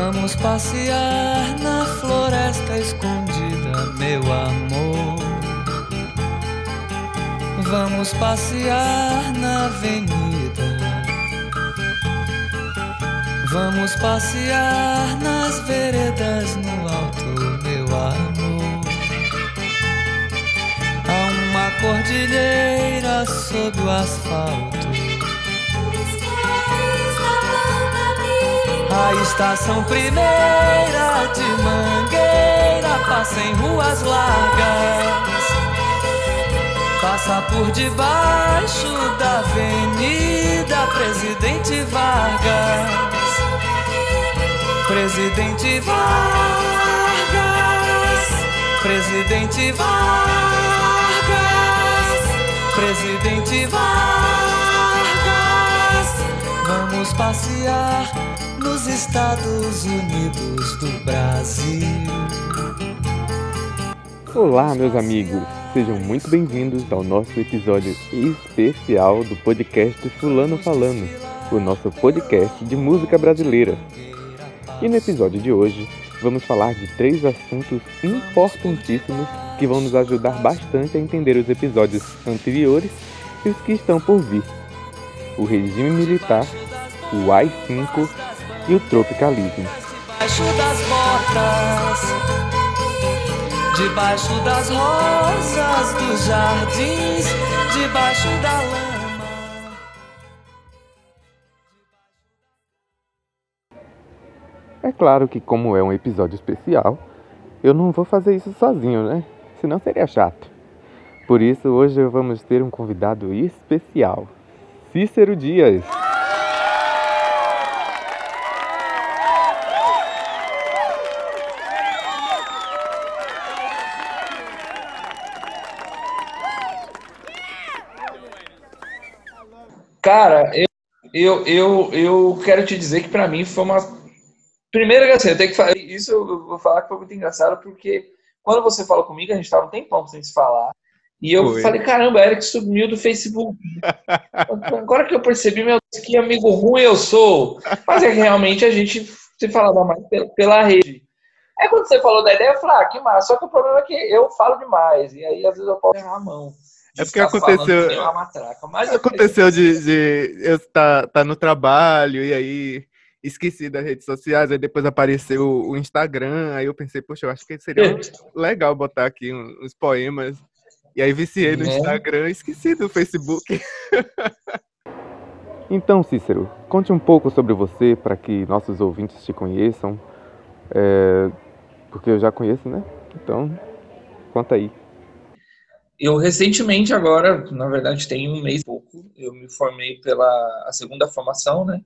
Vamos passear na floresta escondida, meu amor. Vamos passear na avenida. Vamos passear nas veredas no alto, meu amor. Há uma cordilheira sob o asfalto. A estação primeira de Mangueira passa em ruas largas. Passa por debaixo da Avenida Presidente Vargas. Presidente Vargas. Presidente Vargas. Presidente Vargas. Vamos passear Estados Unidos do Brasil. Olá, meus amigos, sejam muito bem-vindos ao nosso episódio especial do podcast Fulano Falando, o nosso podcast de música brasileira. E no episódio de hoje, vamos falar de três assuntos importantíssimos que vão nos ajudar bastante a entender os episódios anteriores e os que estão por vir: o regime militar, o AI-5 e o tropicalismo. Debaixo das botas, debaixo das rosas dos jardins, debaixo da lama. É claro que, como é um episódio especial, eu não vou fazer isso sozinho, né? Senão seria chato. Por isso, hoje vamos ter um convidado especial, Cícero Dias. Cara, eu, eu, eu, eu quero te dizer que pra mim foi uma. Primeiro, assim, eu tenho que falar. Isso eu vou falar que foi muito engraçado, porque quando você falou comigo, a gente tava um tempão sem se falar. E eu Foi. falei, caramba, Eric sumiu do Facebook. Agora que eu percebi, meu Deus, que amigo ruim eu sou. Mas é que realmente a gente se falava mais pela, pela rede. Aí quando você falou da ideia, eu falei, ah, que massa. Só que o problema é que eu falo demais. E aí, às vezes, eu posso errar a mão. É porque aconteceu- matraca. Eu Aconteceu de, de eu estar tá no trabalho e aí esqueci das redes sociais, aí depois apareceu o Instagram, aí eu pensei, poxa, eu acho que seria legal botar aqui uns, poemas. E aí viciei no Né? Instagram e esqueci do Facebook. então, Cícero, conte um pouco sobre você para que nossos ouvintes te conheçam. É, porque eu já conheço, né? Então, conta aí. Eu recentemente agora, na verdade tem um mês e pouco, eu me formei pela a segunda formação, né?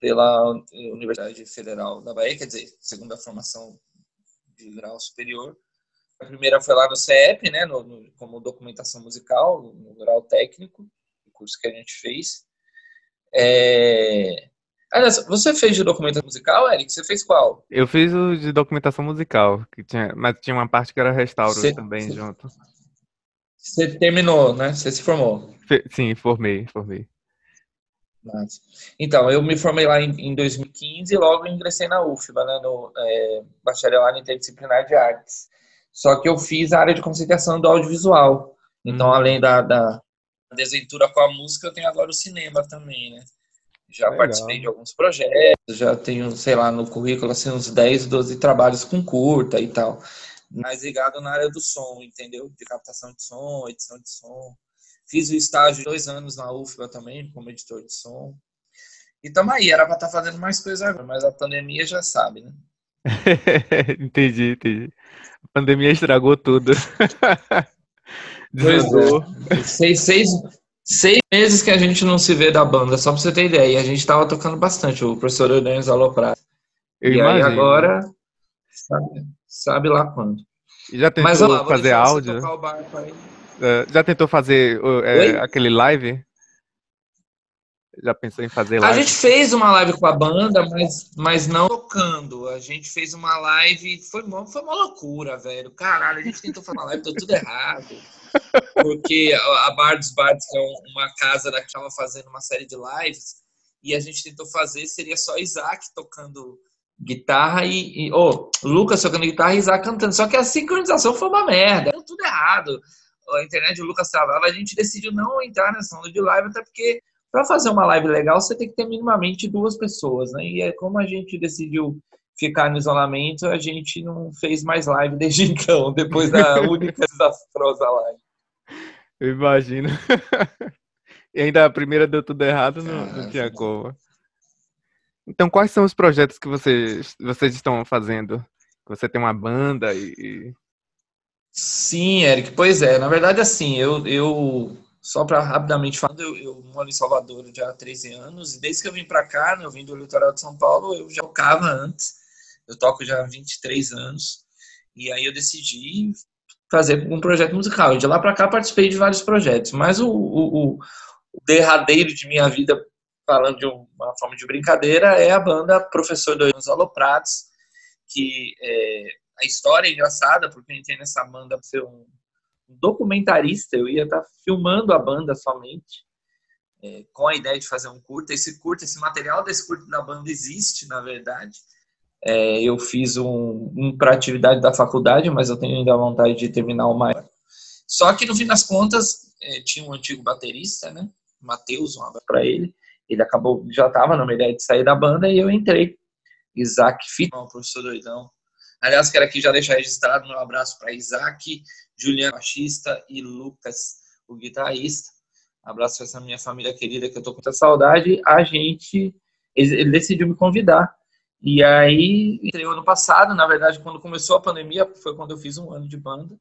Pela Universidade Federal da Bahia, quer dizer, segunda formação de grau superior. A primeira foi lá no CEP, né? No, no- como documentação musical, no grau técnico, o curso que a gente fez. É... Aliás, você fez de documentação musical, Eric? Você fez qual? Eu fiz o de documentação musical, que tinha, mas tinha uma parte que era restauro também junto. Você terminou, né? Você se formou. Sim, formei, formei. Massa. Então, eu me formei lá em, em 2015 e logo ingressei na UFBA, né, no é, Bacharelado Interdisciplinar de Artes. Só que eu fiz a área de conceituação do audiovisual. Então, Hum. além da, da desventura com a música, eu tenho agora o cinema também, né? Já Legal. participei de alguns projetos, já tenho, sei lá, no currículo, assim, uns 10, 12 trabalhos com curta e tal. Mais ligado na área do som, entendeu? De captação de som, edição de som. Fiz o estágio dois anos na UFBA também, como editor de som. E tamo aí, era pra estar fazendo mais coisa agora, mas a pandemia já sabe, né? entendi, entendi. A pandemia estragou tudo. Pois Desandou. é. Seis, seis, seis meses que a gente não se vê da banda, só pra você ter ideia. E a gente tava tocando bastante, o professor Eudênio Aloprado. Eu e aí imagino. agora, sabe, sabe lá quando. E Já tentou Mas fazer áudio? tocar o barco aí. É, Já tentou fazer é, aquele live? Já pensou em fazer A live? gente fez uma live com a banda, mas, mas não tocando. A gente fez uma live, foi uma, foi uma loucura, velho. Caralho, a gente tentou fazer uma live, deu tudo errado. Porque a a Bar dos Bards, que é um- uma casa que estava fazendo uma série de lives, e a gente tentou fazer, seria só Isaac tocando guitarra e, e oh, Lucas tocando guitarra e Isaac cantando. Só que a sincronização foi uma merda, deu tudo errado. A internet o Lucas travava, a gente decidiu não entrar nessa onda de live, até porque para fazer uma live legal você tem que ter minimamente duas pessoas, né? E é como a gente decidiu ficar no isolamento, a gente não fez mais live desde então, depois da única desastrosa live. Eu imagino. e ainda a primeira deu tudo errado, não, não tinha como. Então, quais são os projetos que vocês, vocês estão fazendo? Você tem uma banda e. Sim, Eric, pois é. Na verdade, assim, eu, eu só para rapidamente falar, eu, eu, moro em Salvador já há 13 anos e desde que eu vim para cá, né, eu vim do litoral de São Paulo, eu já tocava antes. Eu toco já há 23 anos e aí eu decidi fazer um projeto musical. E de lá para cá participei de vários projetos, mas o, o, o derradeiro de minha vida falando de uma forma de brincadeira, é a banda Professor dos Aloprados, que é, a história é engraçada, porque eu entrei nessa banda para ser um documentarista, eu ia estar tá filmando a banda somente, é, com a ideia de fazer um curta. Esse curta, esse material desse curta da banda existe, na verdade. É, eu fiz um, um para atividade da faculdade, mas eu tenho ainda vontade de terminar o maior. Só que no fim das contas, é, tinha um antigo baterista, né? Matheus, um abraço para ele ele acabou, já estava numa ideia de sair da banda e eu entrei. Isaac Fitman, o professor doidão. Aliás, quero aqui já deixar registrado meu abraço para Isaac, Juliano, baixista, e Lucas, o guitarrista. Abraço para essa minha família querida que eu tô com muita saudade. A gente, ele decidiu me convidar. E aí, entrei ano passado, na verdade, quando começou a pandemia, foi quando eu fiz um ano de banda.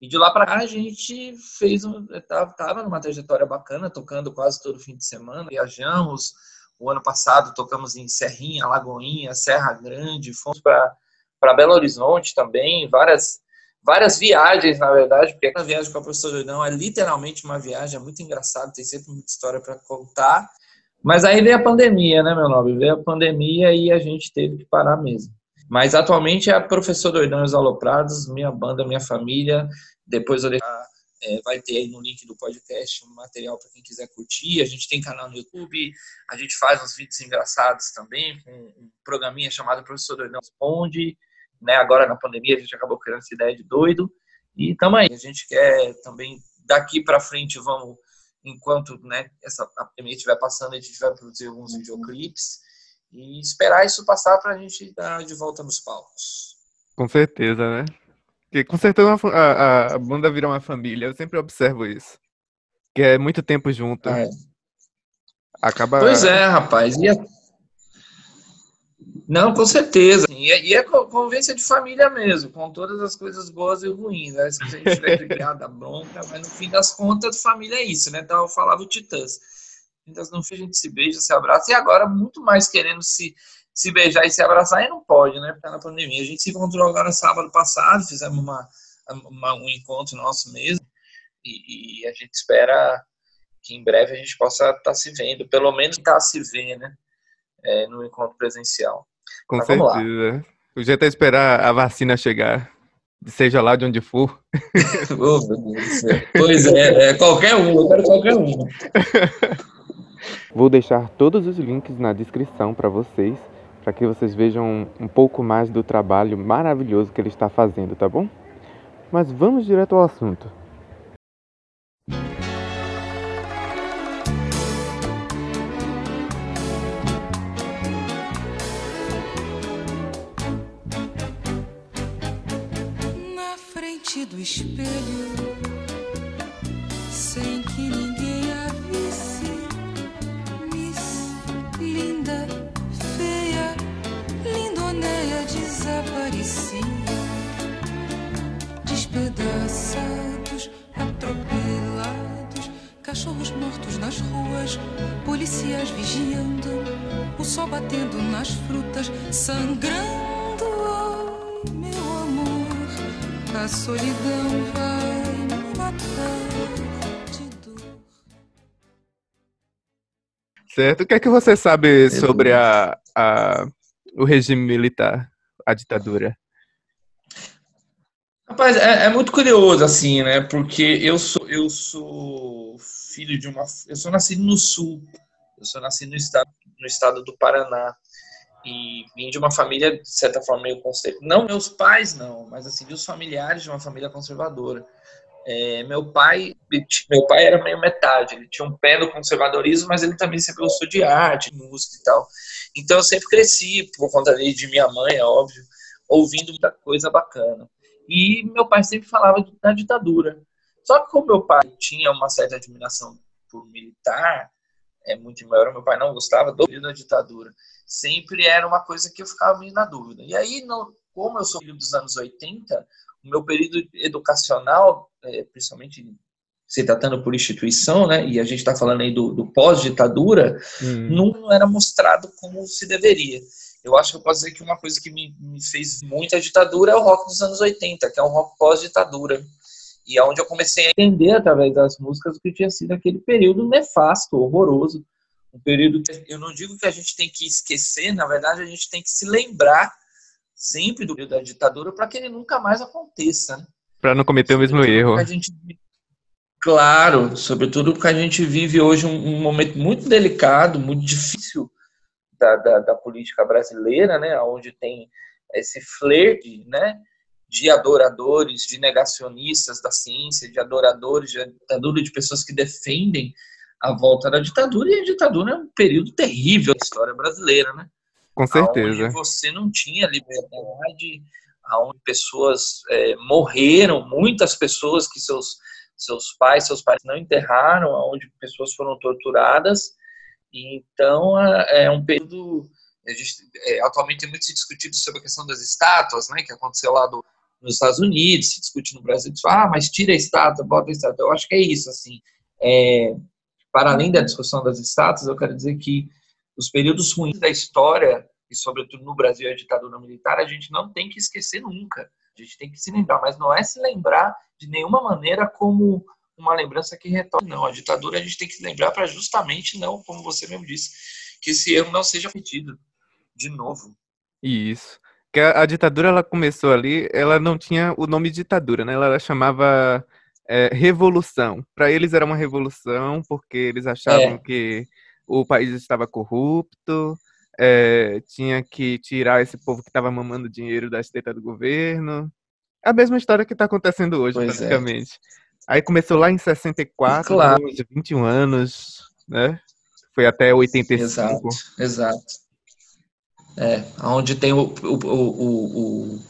E de lá para cá a gente fez um, tava, tava numa trajetória bacana, tocando quase todo fim de semana. Viajamos. O ano passado tocamos em Serrinha, Lagoinha, Serra Grande, fomos para Belo Horizonte também, várias várias viagens, na verdade, porque a viagem com a professora Doidão é literalmente uma viagem, é muito engraçado, tem sempre muita história para contar. Mas aí veio a pandemia, né, meu nome? Veio a pandemia e a gente teve que parar mesmo. Mas atualmente é a Professor Doidão e os Aloprados, minha banda, minha família. Depois eu deixar, é, vai ter aí no link do podcast um material para quem quiser curtir. A gente tem canal no YouTube, a gente faz uns vídeos engraçados também, com um programinha chamado Professor Doidão Responde. Né? Agora na pandemia a gente acabou criando essa ideia de doido. E também a gente quer também daqui para frente vamos enquanto né, essa pandemia estiver passando, a gente vai produzir alguns videoclipes e esperar isso passar para a gente estar de volta nos palcos. Com certeza, né? Porque com certeza a, a, banda vira uma família, eu sempre observo isso. Que é muito tempo junto. É. Acaba... Pois é, rapaz. E é... Não, com certeza. E é, e é convivência de família mesmo, com todas as coisas boas e ruins. Né? Se a gente tiver criada bronca, mas no fim das contas, família é isso, né? Então eu falava o Titãs Muitas não a gente se beija, se abraça, e agora muito mais querendo se, se beijar e se abraçar, e não pode, né? Porque tá na pandemia. A gente se encontrou agora sábado passado, fizemos uma, uma um encontro nosso mesmo, e, e, a gente espera que em breve a gente possa estar tá se vendo, pelo menos estar tá se vendo, né? É, no encontro presencial. Com certeza. O jeito é esperar a vacina chegar seja lá de onde for. oh, pois é, é, qualquer um, eu quero qualquer um. Vou deixar todos os links na descrição para vocês, para que vocês vejam um pouco mais do trabalho maravilhoso que ele está fazendo, tá bom? Mas vamos direto ao assunto. Do espelho, cachorros mortos nas ruas, policiais vigiando, o sol batendo nas frutas, sangrando. Ai, meu amor, a solidão vai me matar. Certo. O que é que você sabe sobre a, a, o regime militar, a ditadura? Rapaz, é, é, muito curioso, assim, né? Porque eu sou, eu sou filho de uma. Eu sou nascido no sul. Eu sou nascido no estado, no estado do Paraná. e vim de uma família, de certa forma, meio conservadora. Não meus pais, não, mas assim, os familiares de uma família conservadora. É, meu pai meu pai era meio metade, ele tinha um pé no conservadorismo, mas ele também sempre gostou de arte, música e tal. Então eu sempre cresci, por conta de minha mãe, é óbvio, ouvindo muita coisa bacana. E meu pai sempre falava da ditadura. Só que como meu pai tinha uma certa admiração por militar, é muito maior, meu pai não gostava do da ditadura. Sempre era uma coisa que eu ficava meio na dúvida. E aí, como eu sou filho dos anos 80, o meu período educacional, é, principalmente se tratando por instituição, né, e a gente está falando aí do, do pós-ditadura, hum. não era mostrado como se deveria. Eu acho que eu posso dizer que uma coisa que me, me fez muita ditadura é o rock dos anos 80, que é um rock pós-ditadura. E é onde eu comecei a entender, através das músicas, o que tinha sido aquele período nefasto, horroroso. Um período que eu não digo que a gente tem que esquecer, na verdade, a gente tem que se lembrar sempre do período da ditadura para que ele nunca mais aconteça. Né? Para não cometer o mesmo erro. Gente... Claro, sobretudo porque a gente vive hoje um, um momento muito delicado, muito difícil da, da, da, política brasileira, né, onde tem esse flerte, né, de adoradores, de negacionistas da ciência, de adoradores, de ditadura, de pessoas que defendem a volta da ditadura, e a ditadura é um período terrível da história brasileira, né? Com certeza. Onde você não tinha liberdade, onde pessoas é, morreram, muitas pessoas que seus, seus pais, seus pais não enterraram, onde pessoas foram torturadas. Então, é, um período. Gente, é, atualmente tem muito se discutido sobre a questão das estátuas, né, que aconteceu lá do, nos Estados Unidos, se discute no Brasil, diz, ah, mas tira a estátua, bota a estátua. Eu acho que é isso, assim. É, para além da discussão das estátuas, eu quero dizer que os períodos ruins da história, e sobretudo no Brasil a ditadura militar, a gente não tem que esquecer nunca. A gente tem que se lembrar, mas não é se lembrar de nenhuma maneira como uma lembrança que retorna. Não, a ditadura a gente tem que lembrar para justamente não, como você mesmo disse, que esse erro não seja repetido de novo. Isso. Que a, a ditadura ela começou ali, ela não tinha o nome ditadura, né? Ela, ela chamava é, revolução. Para eles era uma revolução porque eles achavam é. que o país estava corrupto, é, tinha que tirar esse povo que estava mamando dinheiro da esteira do governo. É a mesma história que está acontecendo hoje, pois praticamente. É. Aí começou lá em 64, claro. de 21 anos, né? Foi até 85. Exato, exato. É, onde tem o, o, o, o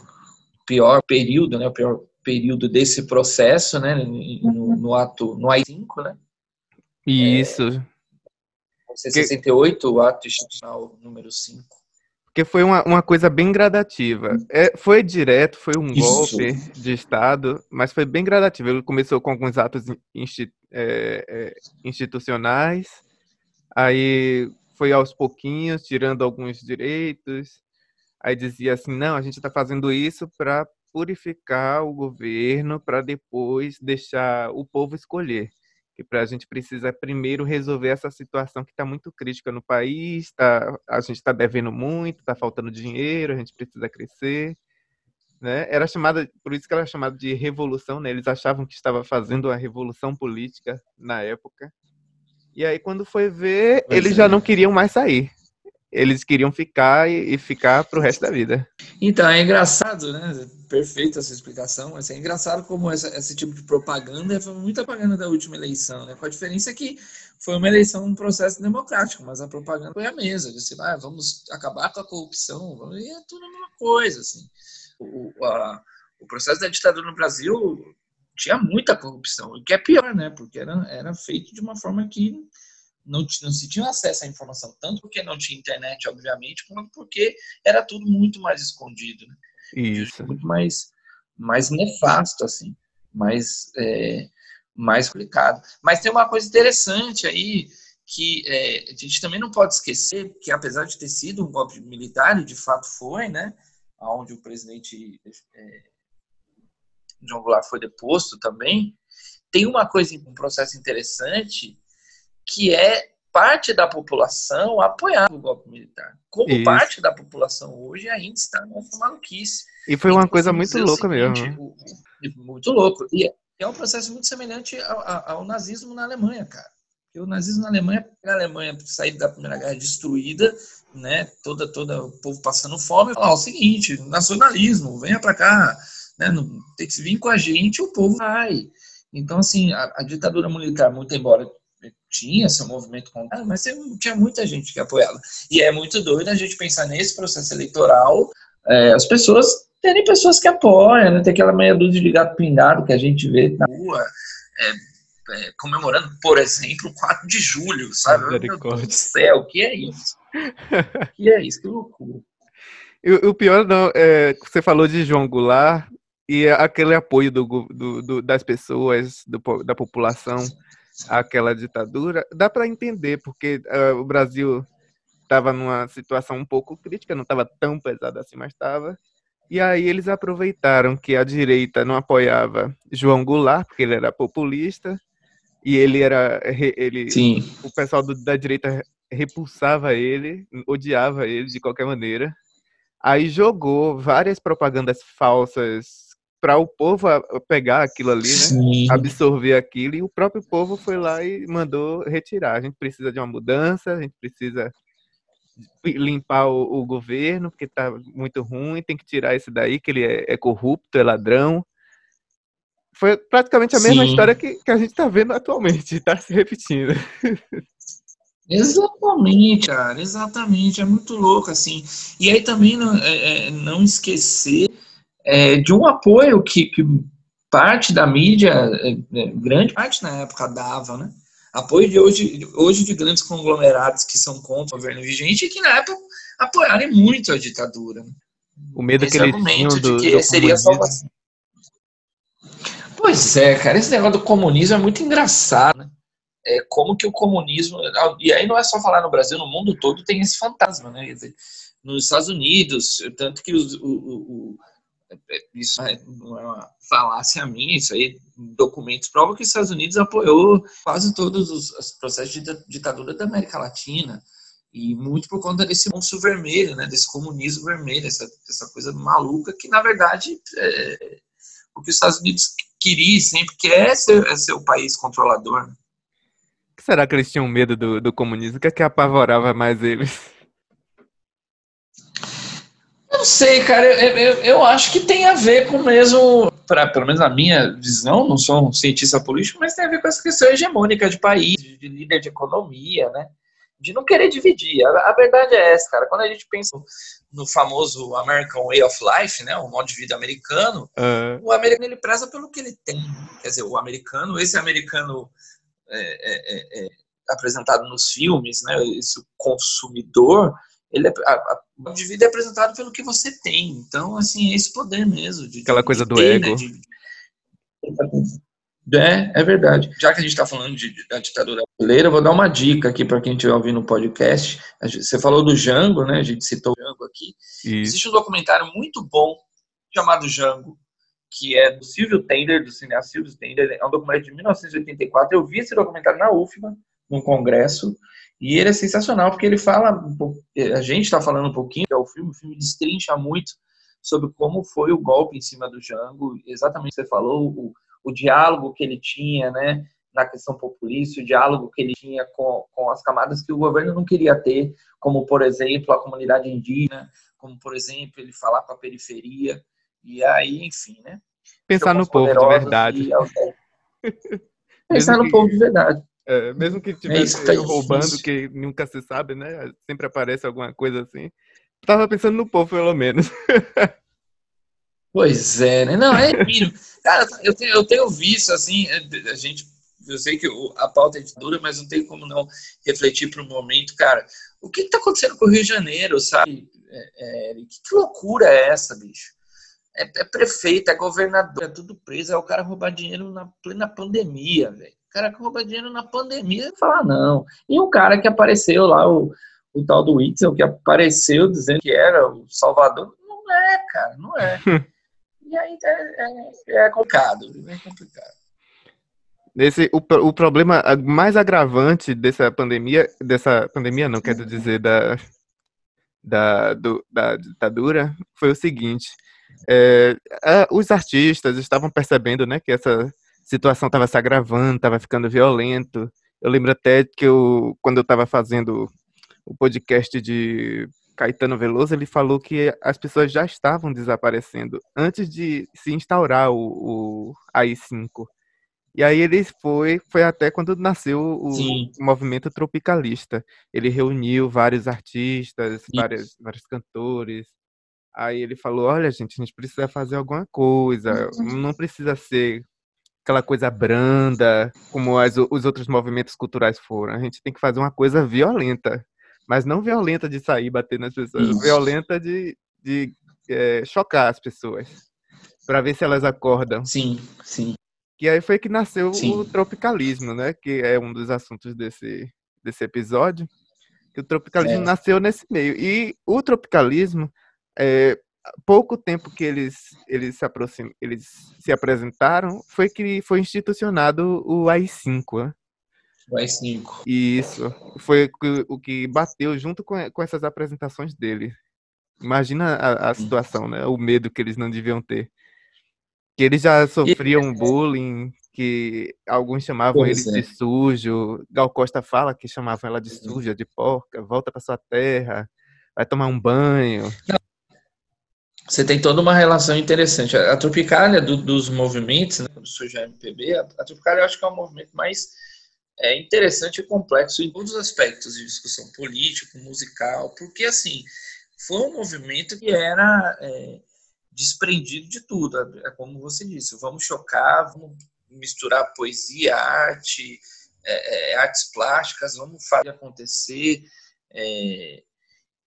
pior período, né? O pior período desse processo, né? No, no ato, no AI-5, né? Isso. É, 1968, o ato institucional número 5. Porque foi uma, uma coisa bem gradativa. É, foi direto, foi um Isso. golpe de Estado, mas foi bem gradativo. Ele começou com alguns atos insti é, é, institucionais, aí foi aos pouquinhos, tirando alguns direitos. Aí dizia assim: não, a gente está fazendo isso para purificar o governo, para depois deixar o povo escolher que para a gente precisa primeiro resolver essa situação que está muito crítica no país, tá, a gente está devendo muito, está faltando dinheiro, a gente precisa crescer. Né? Era chamada, por isso que era chamada de revolução, né? Eles achavam que estava fazendo a revolução política na época. E aí, quando foi ver, pois eles é. já não queriam mais sair eles queriam ficar e, e ficar pro resto da vida. Então, é engraçado, né? Perfeita essa explicação, mas é engraçado como essa, esse tipo de propaganda foi muita propaganda da última eleição, né? Com a diferença que foi uma eleição, um processo democrático, mas a propaganda foi a mesma. Disse, ah, vamos acabar com a corrupção, e é tudo a mesma coisa, assim. O, a, o processo da ditadura no Brasil tinha muita corrupção, o que é pior, né? Porque era, era feito de uma forma que não, não se tinha acesso à informação, tanto porque não tinha internet, obviamente, quanto porque era tudo muito mais escondido. Né? Isso. Muito mais, mais nefasto, assim, mais, é, mais complicado. Mas tem uma coisa interessante aí, que é, a gente também não pode esquecer que, apesar de ter sido um golpe militar, e de fato foi, né, onde o presidente é, João Goulart foi deposto também, tem uma coisa, um processo interessante que é parte da população apoiar o golpe militar. Como Isso. parte da população hoje ainda está nessa maluquice. E foi uma então, coisa muito louca seguinte, mesmo. Muito louco. E é um processo muito semelhante ao, ao nazismo na Alemanha, cara. Porque o nazismo na Alemanha, a Alemanha sair da Primeira Guerra destruída, né, toda, toda o povo passando fome, falar o seguinte, nacionalismo, venha para cá, né, não, tem que vir com a gente, o povo vai. Então, assim, a, a ditadura militar, muito embora tinha seu movimento contrário, mas tinha muita gente que apoiava. E é muito doido a gente pensar nesse processo eleitoral, é, as pessoas terem pessoas que apoiam, né, tem aquela meia dúzia de gato pingado que a gente vê na rua, é, é, comemorando, por exemplo, o 4 de julho, sabe? Meu Deus do céu, o que é isso? Que é isso? Que loucura. E, o pior não, é, você falou de João Goulart e aquele apoio do, do, do das pessoas, do, da população àquela ditadura, dá para entender, porque uh, o Brasil estava numa situação um pouco crítica, não estava tão pesada assim, mas estava. E aí eles aproveitaram que a direita não apoiava João Goulart, porque ele era populista, e ele era ele Sim. o pessoal do, da direita repulsava ele, odiava ele de qualquer maneira. Aí jogou várias propagandas falsas para o povo pegar aquilo ali, né? Sim. Absorver aquilo e o próprio povo foi lá e mandou retirar. A gente precisa de uma mudança, a gente precisa limpar o, o governo porque está muito ruim, tem que tirar esse daí que ele é, é corrupto, é ladrão foi praticamente a mesma Sim. história que, que a gente está vendo atualmente, está se repetindo. Exatamente, cara, exatamente, é muito louco, assim. E aí também não, é, é, não esquecer é, de um apoio que, que parte da mídia, é, é, grande parte na época dava, né? Apoio de hoje, hoje de grandes conglomerados que são contra o governo vigente e que na época apoiaram muito a ditadura. Né? O medo Esse que eles tinham do, de que do seria salvação. Pois é, cara, esse negócio do comunismo é muito engraçado, né? É como que o comunismo. E aí não é só falar no Brasil, no mundo todo tem esse fantasma, né? Dizer, nos Estados Unidos, tanto que os, o, isso não é uma falácia minha, isso aí, documentos provam que os Estados Unidos apoiou quase todos os, os processos de ditadura da América Latina. E muito por conta desse monstro vermelho, né? Desse comunismo vermelho, essa, essa coisa maluca que, na verdade, é, o que os Estados Unidos queria sempre quer ser, é ser o país controlador. Né? Será que eles tinham medo do, do comunismo? O que é que apavorava mais eles? Não sei, cara. Eu, eu, eu, acho que tem a ver com mesmo, pra, pelo menos na minha visão, não sou um cientista político, mas tem a ver com essa questão hegemônica de país, de líder de economia, né? De não querer dividir. A, a verdade é essa, cara. Quando a gente pensa no famoso American Way of Life, né, o modo de vida americano, uhum. o americano ele preza pelo que ele tem. Quer dizer, o americano, esse americano é, é, é, é apresentado nos filmes, né, esse consumidor, ele é, a, a de vida é apresentado pelo que você tem. Então, assim, é esse poder mesmo. De, Aquela coisa de do ter, ego. Né, de, é, é verdade. Já que a gente está falando de, da ditadura brasileira, eu vou dar uma dica aqui para quem estiver ouvindo o podcast. Você falou do Jango, né? A gente citou o Jango aqui. Isso. Existe um documentário muito bom chamado Jango, que é do Silvio Tender, do cineasta Silvio Tender. É um documentário de 1984. Eu vi esse documentário na UFMA, num congresso, e ele é sensacional, porque ele fala, a gente está falando um pouquinho, é o filme, o filme destrincha muito sobre como foi o golpe em cima do Jango, exatamente o que você falou, o, o diálogo que ele tinha, né, na questão populista, o diálogo que ele tinha com, com as camadas que o governo não queria ter, como, por exemplo, a comunidade indígena, como, por exemplo, ele falar com a periferia, e aí, enfim, né? Pensar no povo de verdade. Pensar no povo de verdade. É, mesmo que estivesse é roubando, que nunca se sabe, né? Sempre aparece alguma coisa assim. Tava pensando no povo, pelo menos. Pois é, né? Não, é mínimo. Cara, eu tenho, eu tenho visto, assim, é, a gente, eu sei que a pauta é dura, mas não tem como não refletir para o momento, cara. O que está acontecendo com o Rio de Janeiro, sabe? É, que loucura é essa, bicho? É, é, prefeito, é governador, é tudo preso, é o cara roubar dinheiro na plena pandemia, velho. O cara que rouba dinheiro na pandemia, falar não. E um cara que apareceu lá, o, o tal do Whitson, que apareceu dizendo que era o Salvador, não é, cara, não é. E aí é, é, é complicado, é complicado. Esse, o, o problema mais agravante dessa pandemia, dessa pandemia não, quero dizer, da, da, do, da ditadura, foi o seguinte, é, a, os artistas estavam percebendo né, que essa situação estava se agravando, estava ficando violento. Eu lembro até que eu, quando eu estava fazendo o podcast de Caetano Veloso, ele falou que as pessoas já estavam desaparecendo antes de se instaurar o, o AI-5. E aí ele foi, foi até quando nasceu o Sim. movimento tropicalista. Ele reuniu vários artistas, vários, vários cantores. Aí ele falou, olha gente, a gente precisa fazer alguma coisa, não precisa ser aquela coisa branda, como as, os outros movimentos culturais foram. A gente tem que fazer uma coisa violenta, mas não violenta de sair bater nas pessoas, Isso. violenta de, de é, chocar as pessoas, para ver se elas acordam. Sim, sim. Que aí foi que nasceu Sim. o tropicalismo, né? Que é um dos assuntos desse, desse episódio. Que o tropicalismo É. nasceu nesse meio. E o tropicalismo, é, pouco tempo que eles, eles, se aproxim, eles se apresentaram, foi que foi institucionado o AI-5, né? O AI-5. E isso foi o que- bateu junto com, com essas apresentações dele. Imagina a, a situação, né? O medo que eles não deviam ter. Que eles já sofriam bullying, que alguns chamavam Pois eles é. de sujo. Gal Costa fala que chamavam ela de Uhum. suja, de porca, volta pra sua terra, vai tomar um banho. Você tem toda uma relação interessante. A Tropicália do- dos movimentos, né, quando surge a MPB, a, a Tropicália eu acho que é o movimento mais é, interessante e complexo em todos os aspectos de discussão político, musical, porque assim foi um movimento que era é, desprendido de tudo. É como você disse, vamos chocar, vamos misturar poesia, arte, é, é, artes plásticas, vamos fazer acontecer. é,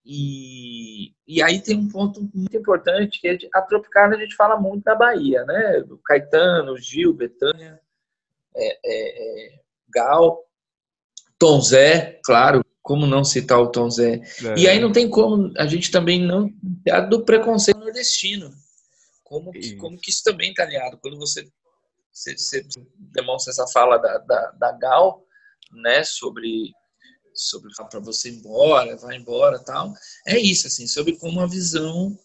e, e aí tem um ponto muito importante que é de- a Tropicália a gente fala muito da Bahia, né? Do Caetano, Gil, Betânia, é, é, é, Gal, Tom Zé, claro, como não citar o Tom Zé. E aí não tem como a gente também não cuidar do preconceito nordestino. Como que, Isso. como que isso também está alinhado? Quando você, você, você demonstra essa fala da, da, da Gal, né, sobre sobre para você ir embora, vai embora, tal. É isso assim, sobre como a visão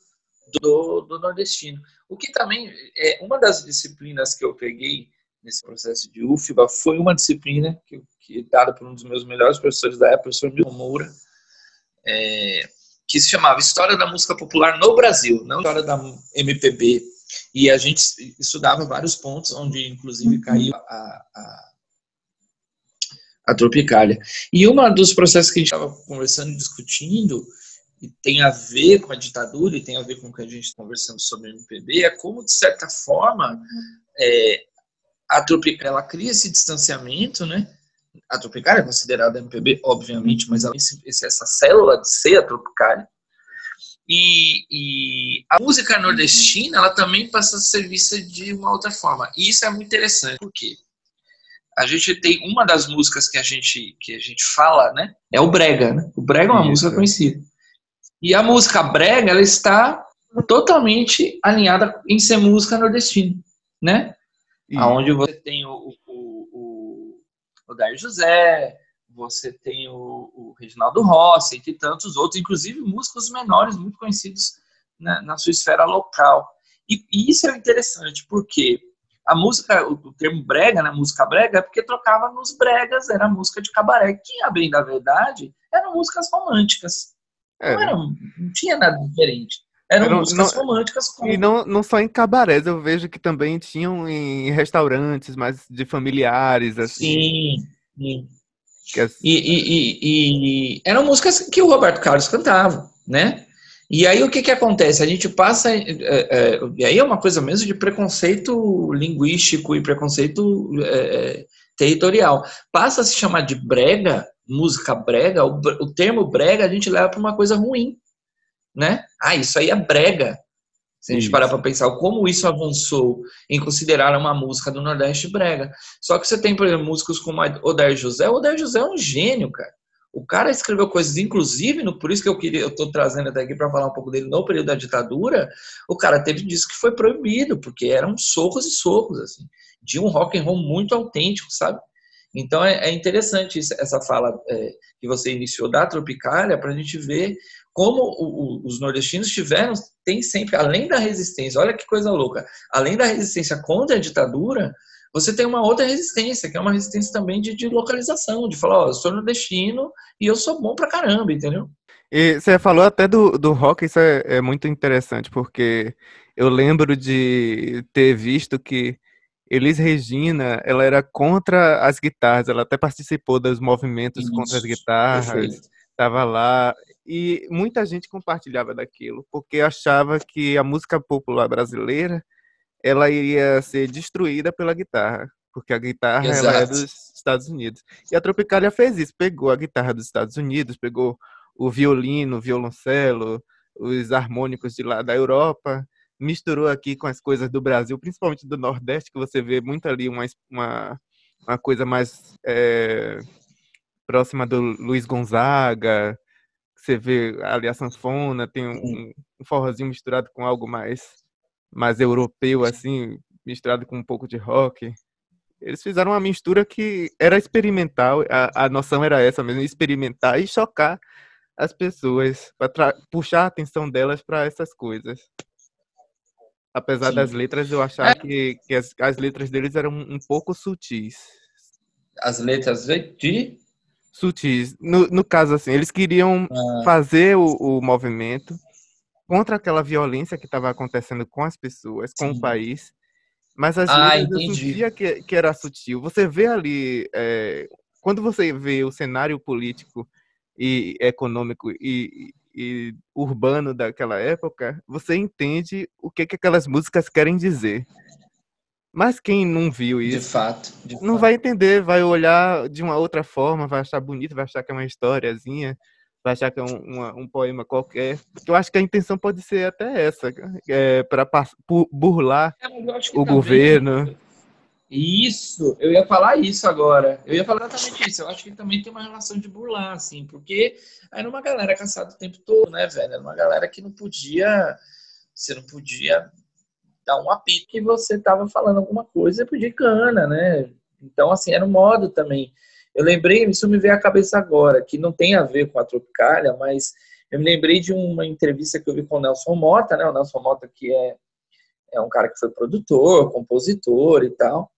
do, do nordestino. O que também é uma das disciplinas que eu peguei nesse processo de UFBA foi uma disciplina que, que dada por um dos meus melhores professores da época, o professor Milton Moura, é, que se chamava História da Música Popular no Brasil, não História da MPB. E a gente estudava vários pontos, onde inclusive caiu a, a, a Tropicália. E um dos processos que a gente estava conversando e discutindo, e tem a ver com a ditadura, e tem a ver com o que a gente está conversando sobre o MPB, é como, de certa forma, é, a Tropicália ela cria esse distanciamento, né? A Tropicália é considerada MPB, obviamente, mas ela tem essa célula de ser a Tropicália. E, e a música nordestina, ela também passa a ser vista de uma outra forma. E isso é muito interessante, por quê? A gente tem uma das músicas que a gente, que a gente fala, né? É o Brega, né? O Brega é uma Isso. música conhecida. E a música Brega, ela está totalmente alinhada em ser música nordestina, né? E- Aonde você tem o, o, o, o Dair José, você tem o, o Reginaldo Rossi, entre tantos outros, inclusive músicos menores muito conhecidos na, na sua esfera local. E, e isso é interessante, porque a música, o, termo brega, né, música brega, é porque trocava nos bregas, era música de cabaré, que, a bem da verdade, eram músicas românticas. é, Não, eram, não tinha nada diferente. Eram Eram- músicas não- românticas com E não, não só em cabarés, eu vejo que também tinham em restaurantes mais de familiares, assim. Sim, sim. que as- E, e- e- e eram músicas que o Roberto Carlos cantava, né? E aí o que que acontece? A gente passa, é, é, e aí é uma coisa mesmo de preconceito linguístico e preconceito é, territorial. Passa a se chamar de brega, música brega, o, o termo brega a gente leva para uma coisa ruim, né? Ah, isso aí é brega. Se a gente parar para pensar como isso avançou em considerar uma música do Nordeste brega. Só que você tem, por exemplo, músicos como Odair José. O Odair José é um gênio, cara. O cara escreveu coisas, inclusive, no, por isso que eu queria, eu tô trazendo até aqui para falar um pouco dele no período da ditadura. O cara teve disco que foi proibido, porque eram socos e socos, assim, de um rock and roll muito autêntico, sabe? Então é, é interessante isso- essa fala é, que você iniciou da Tropicália para a gente ver como o- o- os nordestinos tiveram, tem sempre, além da resistência, olha que coisa louca, além da resistência contra a ditadura, você tem uma outra resistência, que é uma resistência também de, de localização, de falar, ó, eu sou nordestino e eu sou bom pra caramba, entendeu? E você falou até do, do rock, isso é, é muito interessante, porque eu lembro de ter visto que Elis Regina, ela era contra as guitarras, ela até participou dos movimentos Isso, contra as guitarras, estava lá, e muita gente compartilhava daquilo, porque achava que a música popular brasileira, ela iria ser destruída pela guitarra, porque a guitarra é dos Estados Unidos. E a Tropicália fez isso, pegou a guitarra dos Estados Unidos, pegou o violino, o violoncelo, os harmônicos de lá da Europa, misturou aqui com as coisas do Brasil, principalmente do Nordeste, que você vê muito ali uma, uma, uma coisa mais é, próxima do Luiz Gonzaga, você vê ali a sanfona, tem um, um forrozinho misturado com algo mais, mais europeu, assim, misturado com um pouco de rock. Eles fizeram uma mistura que era experimental, a, a noção era essa mesmo, experimentar e chocar as pessoas, para puxar a atenção delas para essas coisas. Apesar Sim. das letras, eu achava é. que, que as, as, letras deles eram um pouco sutis. As letras de? Sutis. No, no caso, assim, eles queriam ah. fazer o, o, movimento contra aquela violência que estava acontecendo com as pessoas, com Sim. o país. Mas as ah, letras entendi. eu sentia que, que era sutil. Você vê ali, é, quando você vê o cenário político e econômico e, e urbano daquela época, você entende o que, que aquelas músicas querem dizer. Mas quem não viu isso, de fato, de não fato. vai entender, vai olhar de uma outra forma, vai achar bonito, vai achar que é uma historiazinha, vai achar que é um, uma, um poema qualquer. Eu acho que a intenção pode ser até essa, é, para burlar é, o governo. Isso, eu ia falar isso agora. Eu ia falar exatamente isso. Eu acho que também tem uma relação de burlar, assim, porque era uma galera caçada o tempo todo, né, velho? Era uma galera que não podia. Você não podia dar um apito que você tava falando alguma coisa podia cana, né? Então, assim, era um modo também. Eu lembrei, isso me veio à cabeça agora, que não tem a ver com a Tropicália, mas eu me lembrei de uma entrevista que eu vi com o Nelson Mota, né? O Nelson Mota, que é, é um cara que foi produtor, compositor e tal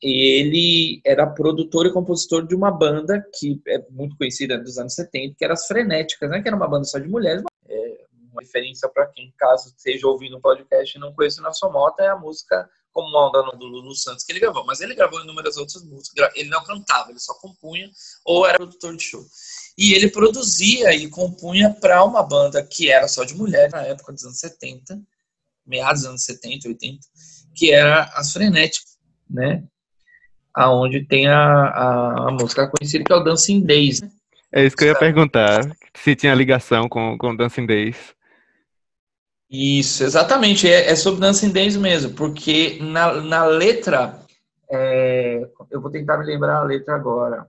ele era produtor e compositor de uma banda que é muito conhecida dos anos 70, que era as Frenéticas, né? que era uma banda só de mulheres. É uma referência para quem, caso esteja ouvindo o um podcast e não conheça o sua Mota, é a música Como uma Onda do Lulu Santos que ele gravou. Mas ele gravou inúmeras outras músicas. Ele não cantava, ele só compunha ou era produtor de show. E ele produzia e compunha para uma banda que era só de mulheres na época dos anos 70, meados dos anos 70, 80, que era as Frenéticas, né? aonde tem a, a, a, música conhecida que é o Dancing Days. Né? É isso que eu ia perguntar, se tinha ligação com, com Dancing Days. Isso, exatamente, é, é sobre Days mesmo, porque na, na letra, é, eu vou tentar me lembrar a letra agora,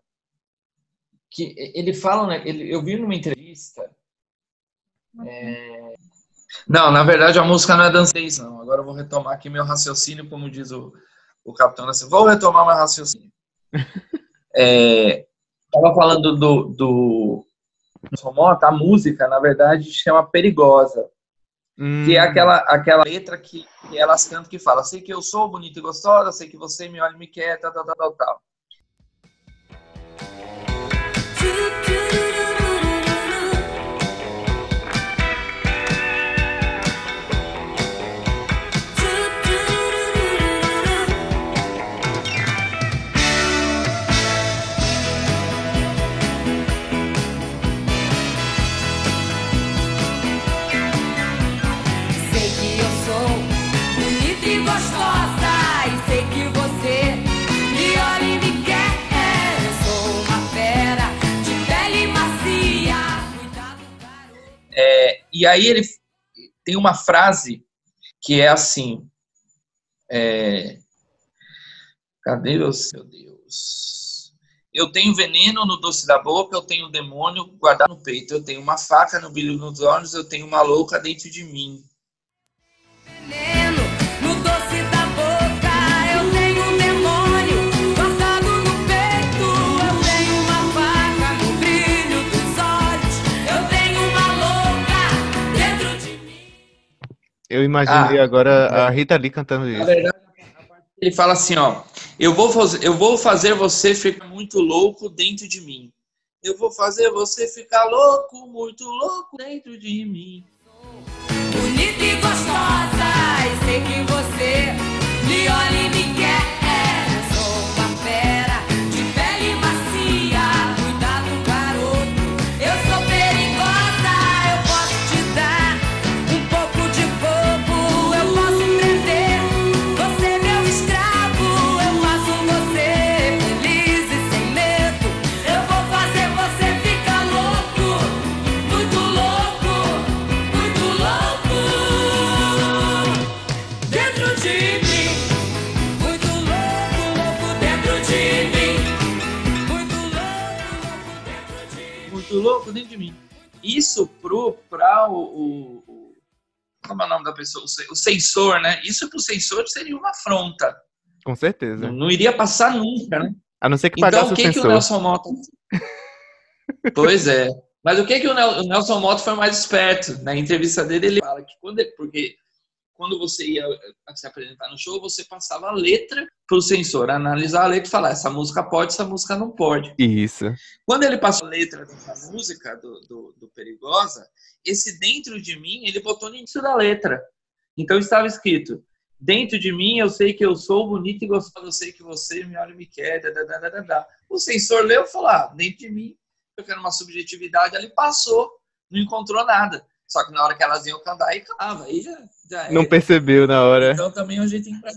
que ele fala, né, ele, eu vi numa entrevista, é, não, na verdade a música não é Days, não, agora eu vou retomar aqui meu raciocínio, como diz o, o capitão vou retomar meu raciocínio. é, tava falando do, do Mota, a música, na verdade, chama Perigosa. Hum. Que é hum. aquela, aquela letra que, que, elas cantam que fala, sei que eu sou bonita e gostosa, sei que você me olha e me quer, tal, tal, tal, tal, E aí ele tem uma frase que é assim: é, cadê o seu Deus? Eu tenho veneno no doce da boca, eu tenho demônio guardado no peito, eu tenho uma faca no brilho nos olhos, eu tenho uma louca dentro de mim. Eu imaginei ah, agora a Rita Lee cantando isso. Na verdade, Ele fala assim, ó, eu vou fazer, eu vou fazer você ficar muito louco dentro de mim. Eu vou fazer você ficar louco, muito louco dentro de mim. Bonita e gostosa, e sei que você me olha e me quer. De mim. Isso pro, pra o, o- Como é o nome da pessoa? O, se- o sensor, né? Isso pro sensor seria uma afronta. Com certeza. Não, não iria passar nunca, né? A não ser que pagasse Então, o o que, que o. Nelson Mota. pois é. Mas o que, que o, Nel- o Nelson Mota foi mais esperto? Na entrevista dele, ele fala que quando. Porque quando você ia eh, se apresentar no show, você passava a letra pro sensor, analisar a letra e falar: essa música pode, essa música não pode. Isso. Quando ele passou a letra dessa música do, do, do Perigosa, esse dentro de mim, ele botou no início da letra. Então estava escrito: Dentro de mim eu sei que eu sou bonito e gostoso, eu sei que você me olha e me quer. Da, da, da, da, da, da. O sensor leu e falou: ah, dentro de mim eu quero uma subjetividade. Ali passou, não encontrou nada. Só que na hora que elas iam cantar, aí cantava. Aí já, já Não percebeu na hora. Então também é um pra...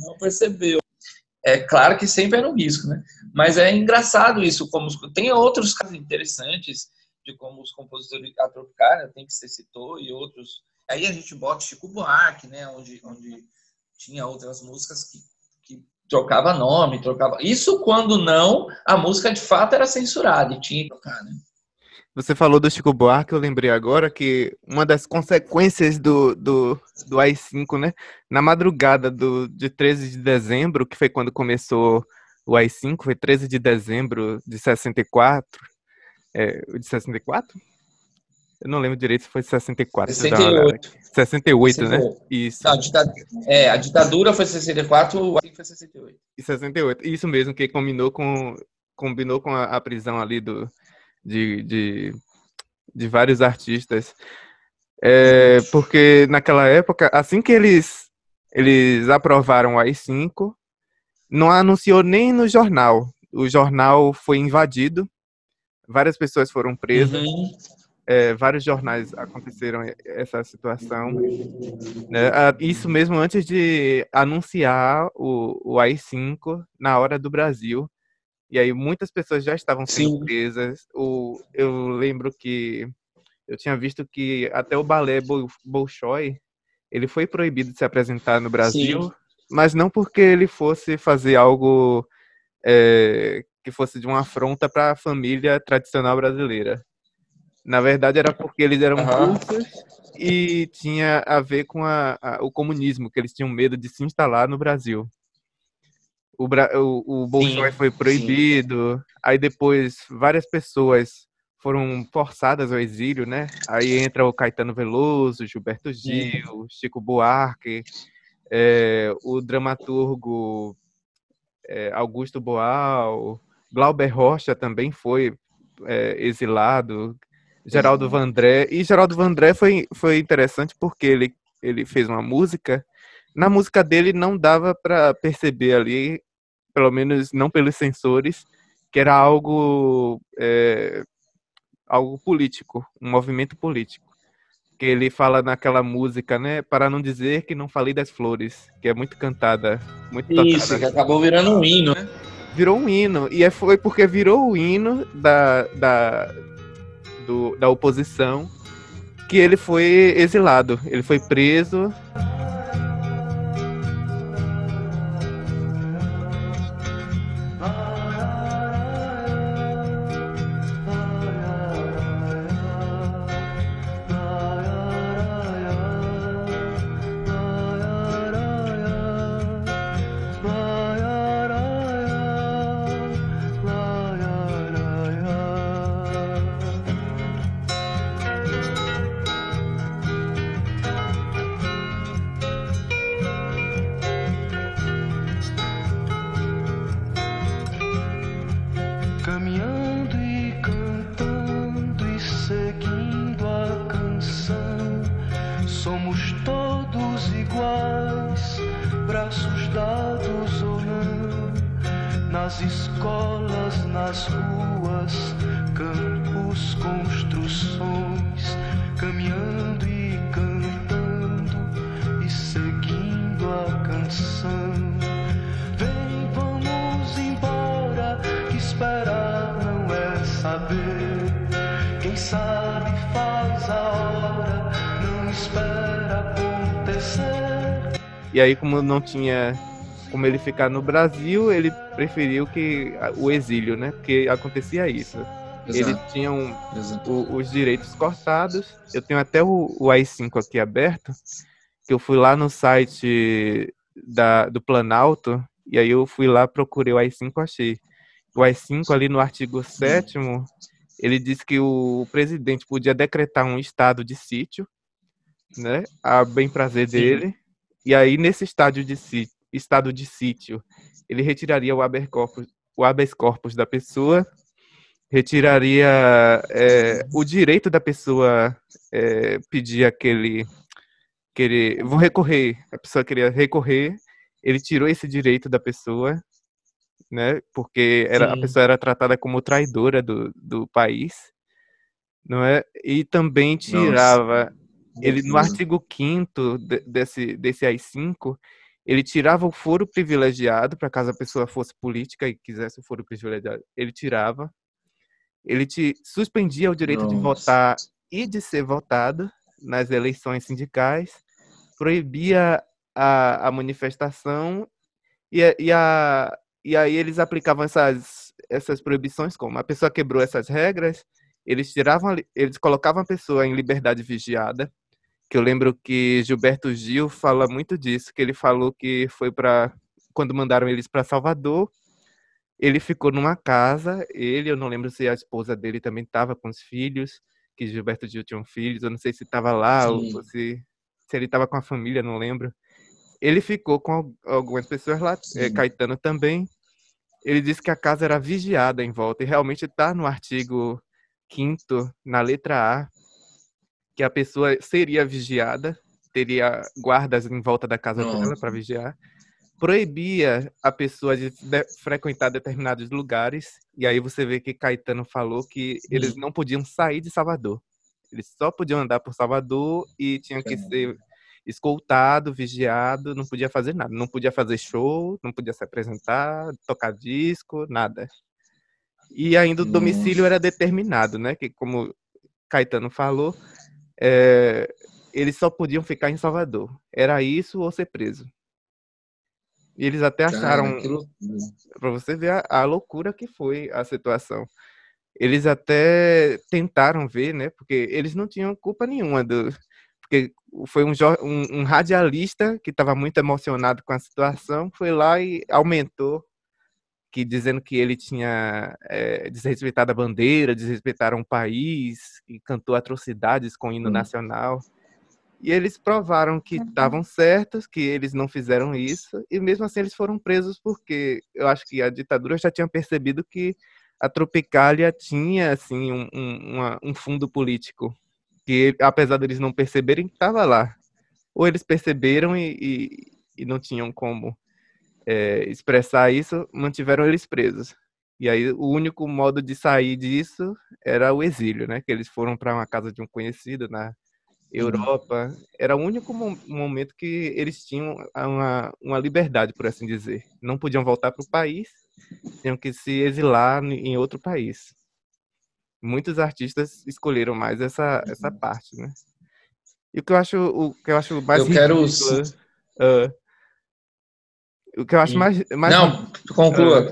Não percebeu. É claro que sempre era um risco, né? Mas é engraçado isso. Como os- Tem outros casos interessantes de como os compositores a Tropicália, tem que você citou, e outros. Aí a gente bota Chico Buarque, né? Onde, onde tinha outras músicas que, que trocava nome, trocava. Isso quando não, a música de fato era censurada e tinha que né? Você falou do Chico Buarque, eu lembrei agora que uma das consequências do, do, do AI-5, né? Na madrugada do, de 13 de dezembro, que foi quando começou o AI-5, foi 13 de dezembro de 64. É, de 64? Eu não lembro direito se foi 64. deixa eu dar uma olhada 68. aqui. 68, né? 68. Isso. Não, a ditadura, é, a ditadura foi 64, o assim foi 68. E 68. Isso mesmo, que combinou com, combinou com a, a prisão ali do, de, de, de vários artistas. É, porque naquela época, assim que eles, eles aprovaram o AI-5, não anunciou nem no jornal. O jornal foi invadido, várias pessoas foram presas, Uhum. é, vários jornais aconteceram essa situação. né? Isso mesmo antes de anunciar o, o AI-5 na hora do Brasil. E aí muitas pessoas já estavam sendo Sim. presas. O, eu lembro que eu tinha visto que até o balé Bol- Bolshoi, ele foi proibido de se apresentar no Brasil, mas não porque ele fosse fazer algo é, que fosse de uma afronta para a família tradicional brasileira. Na verdade, era porque eles eram Aham. russos e tinha a ver com a- a- o comunismo, que eles tinham medo de se instalar no Brasil. O, o, o Bolshoi Sim, foi sim. proibido, aí depois várias pessoas foram forçadas ao exílio, né? Aí entra o Caetano Veloso, Gilberto Gil, Chico Buarque, é, o dramaturgo é, Augusto Boal, Glauber Rocha também foi é, exilado, Geraldo Vandré. E Geraldo Vandré foi, foi interessante porque ele, ele fez uma música. Na música dele não dava para perceber ali, pelo menos não pelos sensores, que era algo, é, algo político, um movimento político. Que ele fala naquela música, né? Para não dizer que não falei das flores, que é muito cantada, muito Isso, tocada que acabou virando um hino, né? virou um hino. E é- foi porque virou o hino da, da, do- da oposição que ele foi exilado. Ele foi preso. Sabe faz a hora, não espera acontecer. E aí, como não tinha como ele ficar no Brasil, ele preferiu que o exílio, né? Porque acontecia isso. Ele Exato, tinha um, o- os direitos cortados. Eu tenho até o, o AI5 aqui aberto, que eu fui lá no site da, do Planalto, e aí eu fui lá, procurei o AI5, achei. O AI5, ali no artigo 7 ele diz que o presidente podia decretar um estado de sítio, né, a bem prazer Sim. dele, e aí nesse estádio de sítio, estado de sítio, ele retiraria o habeas corpus, o habeas corpus da pessoa, retiraria é, o direito da pessoa é, pedir aquele, aquele. Vou recorrer. A pessoa queria recorrer, ele tirou esse direito da pessoa, né? Porque era, a pessoa era tratada como traidora do, do país, não é? E também tirava ele no artigo 5 desse, desse AI5, ele tirava o foro privilegiado para caso a pessoa fosse política e quisesse o foro privilegiado, ele tirava. Ele te suspendia o direito de Nossa. votar e de ser votado nas eleições sindicais, proibia a, a manifestação e, e, a, e aí eles aplicavam essas, essas proibições como a pessoa quebrou essas regras, eles tiravam, eles colocavam a pessoa em liberdade vigiada, que eu lembro que Gilberto Gil fala muito disso, que ele falou que foi para quando mandaram eles para Salvador, ele ficou numa casa, ele, eu não lembro se a esposa dele também estava com os filhos, que Gilberto Gil tinha um filhos, eu não sei se estava lá ou Sim. se, se ele estava com a família, não lembro. Ele ficou com al- algumas pessoas lá, Sim. Caetano também. Ele disse que a casa era vigiada em volta, e realmente está no artigo 5 na letra A, que a pessoa seria vigiada, teria guardas em volta da casa dela Nossa. para vigiar, proibia a pessoa de, de- frequentar determinados lugares, e aí você vê que Caetano falou que eles não podiam sair de Salvador. Eles só podiam andar por Salvador e tinham que Caramba. ser escoltado, vigiado, não podia fazer nada, não podia fazer show, não podia se apresentar, tocar disco, nada. E ainda o domicílio era determinado, né? Que como Caetano falou, é, eles só podiam ficar em Salvador. Era isso ou ser preso. E eles até acharam, para você ver a, a loucura que foi a situação. Eles até tentaram ver, né? Porque eles não tinham culpa nenhuma do. Porque foi um, um, um radialista que estava muito emocionado com a situação, foi lá e aumentou, que dizendo que ele tinha eh, desrespeitado a bandeira, desrespeitaram o país, e cantou atrocidades com o hino nacional. E eles provaram que estavam certos, que eles não fizeram isso, e mesmo assim eles foram presos porque eu acho que a ditadura já tinha percebido que a Tropicália tinha assim um, um, uma- um fundo político, que apesar deles não perceberem, estava lá. Ou eles perceberam e, e, e não tinham como é, expressar isso, mantiveram eles presos. E aí o único modo de sair disso era o exílio, né? Que eles foram para uma casa de um conhecido na Europa. Era o único mo- momento que eles tinham uma, uma liberdade, por assim dizer. Não podiam voltar para o país, tinham que se exilar em outro país. Muitos artistas escolheram mais essa, essa parte, né? E o que eu acho, o que eu acho mais Eu quero ridículo, ah, o que eu acho Hum. mais, mais Não, conclua. Ah.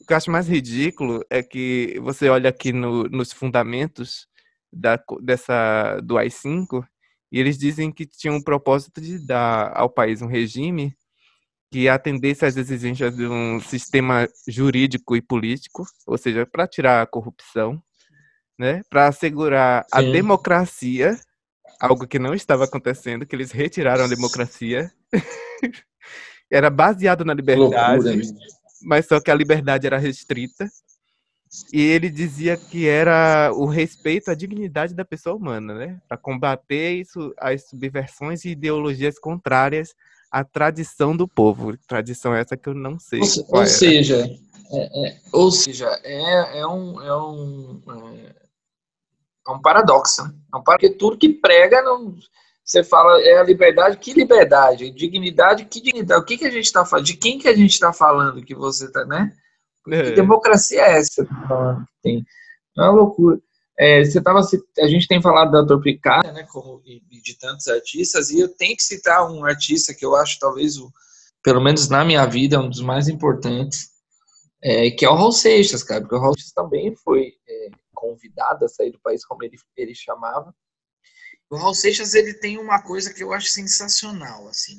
o que eu acho mais ridículo é que você olha aqui no- nos fundamentos da, dessa, do AI-5 e eles dizem que tinham o propósito de dar ao país um regime que atendesse às exigências de um sistema jurídico e político, ou seja, para tirar a corrupção, né, para assegurar a Sim. democracia, algo que não estava acontecendo, que eles retiraram a democracia. Era baseado na loucura, liberdade bicho. mas só que a liberdade era restrita. E ele dizia que era o respeito à dignidade da pessoa humana, né? Para combater isso, as subversões e ideologias contrárias à tradição do povo. Tradição essa que eu não sei. Ou, ou era. seja, é, é, ou seja, é, é um, é um, é, é um paradoxo, né? É um par- porque tudo que prega, não, você fala, é a liberdade, que liberdade? Dignidade, que dignidade? O que, que a gente está falando? De quem que a gente está falando que você está, né? Que É. democracia é essa que que tem? É uma loucura. É, você tava, a gente tem falado da Tropicália, né, como, e, de tantos artistas, e eu tenho que citar um artista que eu acho talvez, o, pelo menos na minha vida, um dos mais importantes, é, que é o Raul Seixas, cara, porque o Raul Seixas também foi é, convidado a sair do país, como ele, ele chamava. O Raul Seixas, ele tem uma coisa que eu acho sensacional, assim,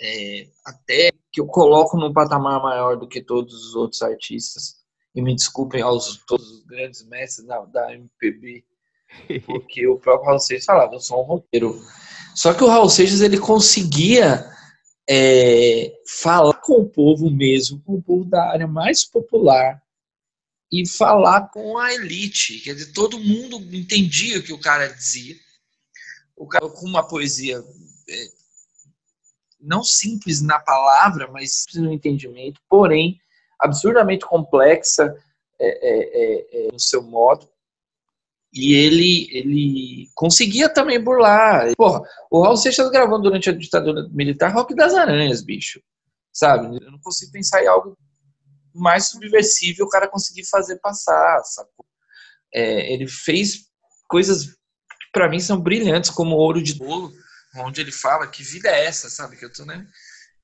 é, até que eu coloco num patamar maior do que todos os outros artistas, e me desculpem aos todos os grandes mestres da, da MPB, porque o próprio Raul Seixas falava, eu sou um roteiro. Só que o Raul Seixas, ele conseguia é, falar com o povo mesmo, com o povo da área mais popular, e falar com a elite. Quer dizer, todo mundo entendia o que o cara dizia. O cara com uma poesia é, não simples na palavra, mas simples no entendimento, porém absurdamente complexa é, é, é, é, no seu modo. E ele, ele conseguia também burlar. Porra, o Raul Seixas gravou durante a ditadura militar Rock das Aranhas, bicho. Sabe? Eu não consigo pensar em algo mais subversível o cara conseguir fazer passar, sacou? É, ele fez coisas que para mim são brilhantes, como Ouro de Bolo, onde ele fala que vida é essa, sabe? Que eu tô, né?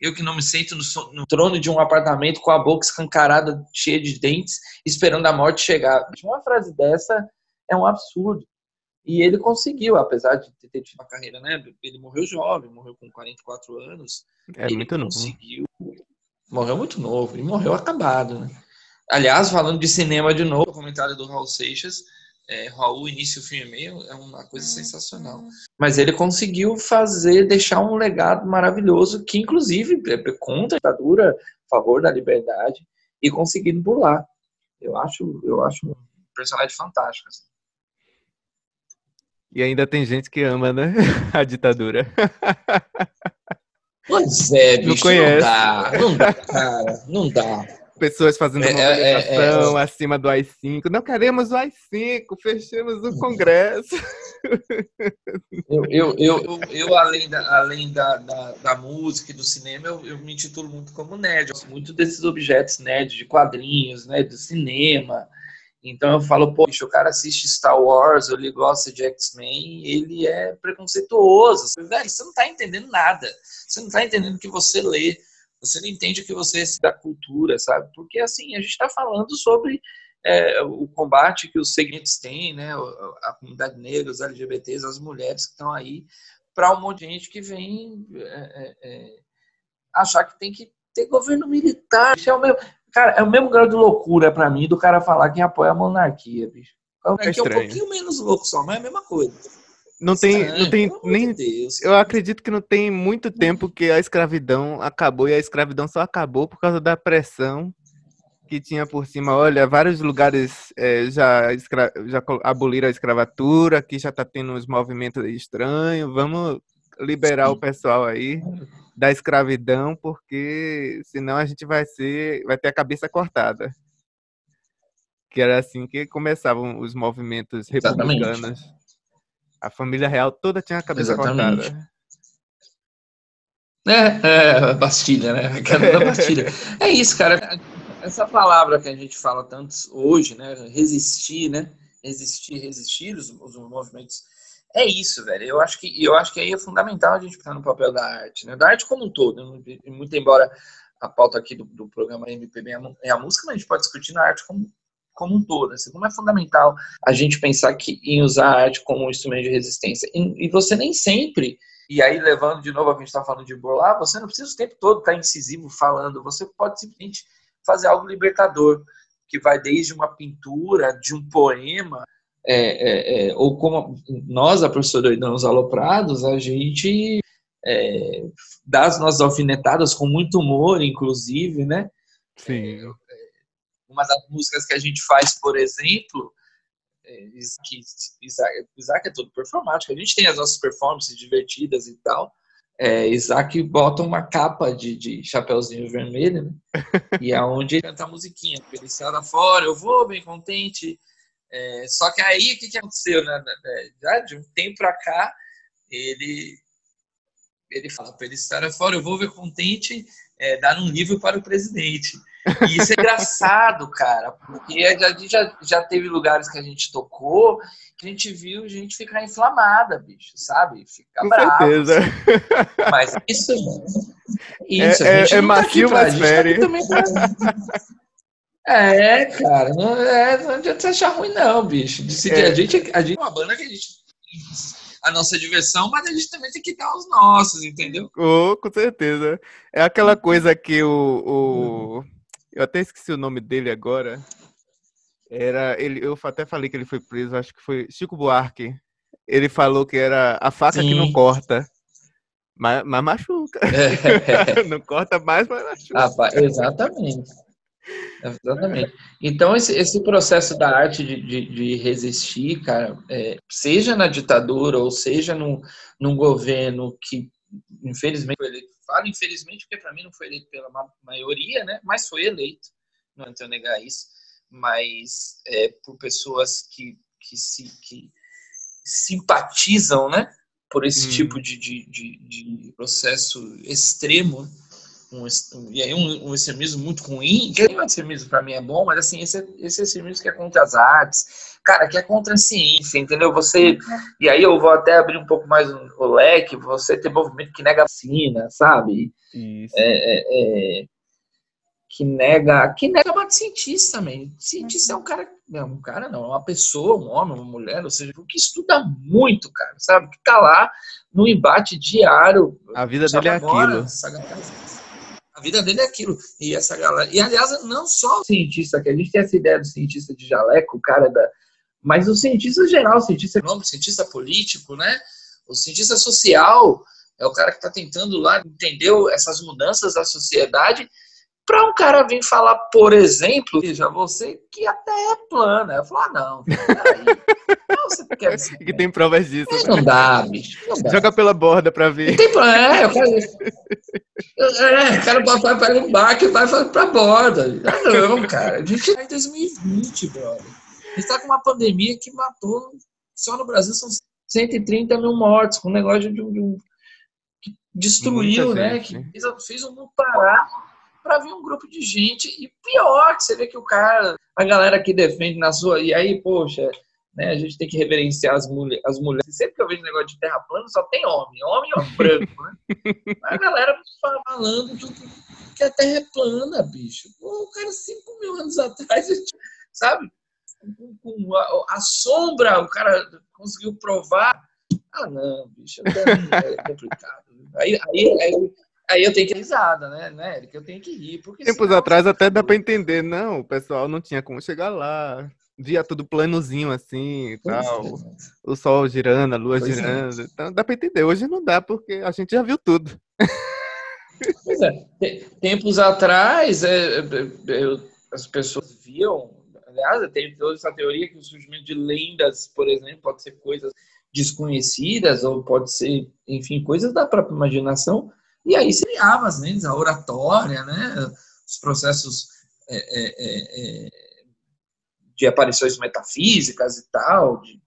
Eu que não me sento no, so- no trono de um apartamento com a boca escancarada, cheia de dentes, esperando a morte chegar. Uma frase dessa é um absurdo. E ele conseguiu, apesar de ter tido uma carreira, né? Ele morreu jovem, morreu com 44 anos. É muito novo. conseguiu. Morreu muito novo, e morreu acabado, né? Aliás, falando de cinema de novo, comentário do Raul Seixas, é, Raul, início, fim e meio, é uma coisa sensacional. Mas ele conseguiu fazer, deixar um legado maravilhoso, que inclusive é contra a ditadura, a favor da liberdade, e conseguindo burlar. Eu acho, eu acho um personagem fantástico. assim. E ainda tem gente que ama, né? A ditadura. Pois é, bicho, não, conhece. dá, não dá, cara, não dá. Pessoas fazendo É, é, é, mobilização acima do AI-5. Não queremos o AI-5, fechemos o Congresso. Eu, eu, eu, eu, além, da, além da, da, da música e do cinema, eu, eu me intitulo muito como nerd. Eu gosto muito desses objetos nerd, de quadrinhos, né, do cinema. Então eu falo, pô, o cara assiste Star Wars, ele gosta de X-Men, ele é preconceituoso. Velho, você não tá entendendo nada. Você não tá entendendo o que você lê. Você não entende o que você da cultura, sabe? Porque assim, a gente está falando sobre é, o combate que os segmentos têm, né? A comunidade negra, os LGBTs, as mulheres que estão aí, para um monte de gente que vem é, é, é, achar que tem que ter governo militar. Isso é o mesmo, cara, é o mesmo grau de loucura para mim do cara falar quem apoia a monarquia, bicho. Monarquia é um pouquinho menos louco só, mas é a mesma coisa. Não tem, não tem nem. de. Eu acredito que não tem muito tempo que a escravidão acabou e a escravidão só acabou por causa da pressão que tinha por cima. Olha, vários lugares eh, já, escra- já aboliram a escravatura, aqui já está tendo uns movimentos estranhos. Vamos liberar o pessoal aí da escravidão, porque senão a gente vai ser, vai ter a cabeça cortada. Que era assim que começavam os movimentos Exatamente. A família real toda tinha a cabeça Exatamente. cortada. É, é, Bastilha, né? A queda da Bastilha. É isso, cara. Essa palavra que a gente fala tanto hoje, né? Resistir, né? Resistir, resistir os, os movimentos. É isso, velho. Eu acho que eu acho que aí é fundamental a gente pensar no papel da arte, né? Da arte como um todo. né? Muito embora a pauta aqui do, do programa MPB é é a música, mas a gente pode discutir na arte como como um todo. Assim, como é fundamental a gente pensar que em usar a arte como um instrumento de resistência. E, e você nem sempre e aí, levando de novo a gente está falando de burlar, você não precisa o tempo todo estar incisivo falando, você pode simplesmente fazer algo libertador, que vai desde uma pintura, de um poema, é, é, é, ou como nós, a professora Doidão, os aloprados, a gente é, dá as nossas alfinetadas com muito humor, inclusive, né? Sim. Uma das músicas que a gente faz, por exemplo, é, Isaac, Isaac, Isaac é todo performático. A gente tem as nossas performances divertidas e tal. É, Isaac bota uma capa de, de chapeuzinho vermelho, né? e é onde ele canta a musiquinha. Ele sai lá fora, eu vou bem contente. É, só que aí, o que, que aconteceu? Né? Já de um tempo pra cá, ele, ele fala para ele estar fora, eu vou ver contente, é, dar um livro para o presidente. E isso é engraçado, cara, porque a gente já, já teve lugares que a gente tocou que a gente viu gente ficar inflamada, bicho, sabe? Ficar Com bravo. certeza. assim. Mas isso, isso É- a gente é- é tá macio, mas a gente tá fere. aqui também pra- É, cara, não, é, não adianta você achar ruim, não, bicho. Decidir, É. a, gente, a gente é uma banda que a gente a nossa diversão, mas a gente também tem que dar os nossos, entendeu? Oh, com certeza. É aquela coisa que o, o- Eu até esqueci o nome dele agora. Era. Ele, eu até falei que ele foi preso, acho que foi Chico Buarque. Ele falou que era a faca que não Sim. corta. Mas, mas machuca. É. não corta mais, mas machuca. Rapaz, exatamente. Exatamente. Então, esse, esse processo da arte de, de, de resistir, cara, é, seja na ditadura ou seja num, num governo que, infelizmente, eleito, falo infelizmente porque para mim não foi eleito pela ma- maioria, né? Mas foi eleito, não eu negar isso, mas é, por pessoas que, que, se, que simpatizam, né? Por esse Hum. tipo de, de, de, de processo extremo, um, e aí um, um extremismo muito ruim, que o extremismo para mim é bom, mas assim, esse, esse extremismo que é contra as artes, cara, que é contra a ciência, entendeu? Você, e aí eu vou até abrir um pouco mais o leque, você tem movimento que nega a vacina, sabe? Isso. é, é, que nega que nega a cientista também. Cientista é um cara, não, um cara não, é uma pessoa, um homem, uma mulher, ou seja, que estuda muito, cara, sabe? Que tá lá no embate diário. A vida Sabe dele é aquilo. A vida dele é aquilo. E essa galera. E aliás, não só o cientista, que a gente tem essa ideia do cientista de jaleco, o cara da. Mas o cientista geral, o cientista econômico, o cientista político, né? O cientista social é o cara que está tentando lá entender essas mudanças da sociedade para um cara vir falar, por exemplo, veja, você que a Terra é plana. Eu falo, ah, não, peraí. Você quer dizer, Que tem provas disso. né? Não dá, bicho. Não dá. Joga pela borda pra ver. Tem plano, é, eu quero. É, o cara vai para um barco e vai para a borda. Ah, não, cara. A gente tá em 2020, brother. A gente tá com uma pandemia que matou, só no Brasil são 130 mil mortos, com um negócio de um. de um- que destruiu, Muita né? gente, Que né? fez, fez o mundo parar para vir um grupo de gente. E pior, que você vê que o cara, a galera que defende na sua. E aí, poxa, né, a gente tem que reverenciar as, mulher, as mulheres. Sempre que eu vejo negócio de terra plana, só tem homem, homem e homem branco, né? A galera falando que, que a terra é plana, bicho. Pô, o cara, 5 mil anos atrás, sabe? Com, com a, a sombra, o cara conseguiu provar. Ah, não, bicho, é complicado. Aí, aí, aí, aí eu tenho que risada, né, né, Eric? Eu tenho que rir. Porque Tempos senão- atrás até dá pra entender. Não, o pessoal não tinha como chegar lá. Via tudo planozinho assim e tal. é. O sol girando, a lua Pois é. girando. Então dá pra entender. Hoje não dá, porque a gente já viu tudo. Pois é. Te- Tempos atrás, é, é, é, eu- as pessoas viam. Aliás, tem toda essa teoria que o surgimento de lendas, por exemplo, pode ser coisas desconhecidas, ou pode ser, enfim, coisas da própria imaginação. E aí se criava as lendas, a oratória, né? os processos é, é, é, é, de aparições metafísicas e tal, de,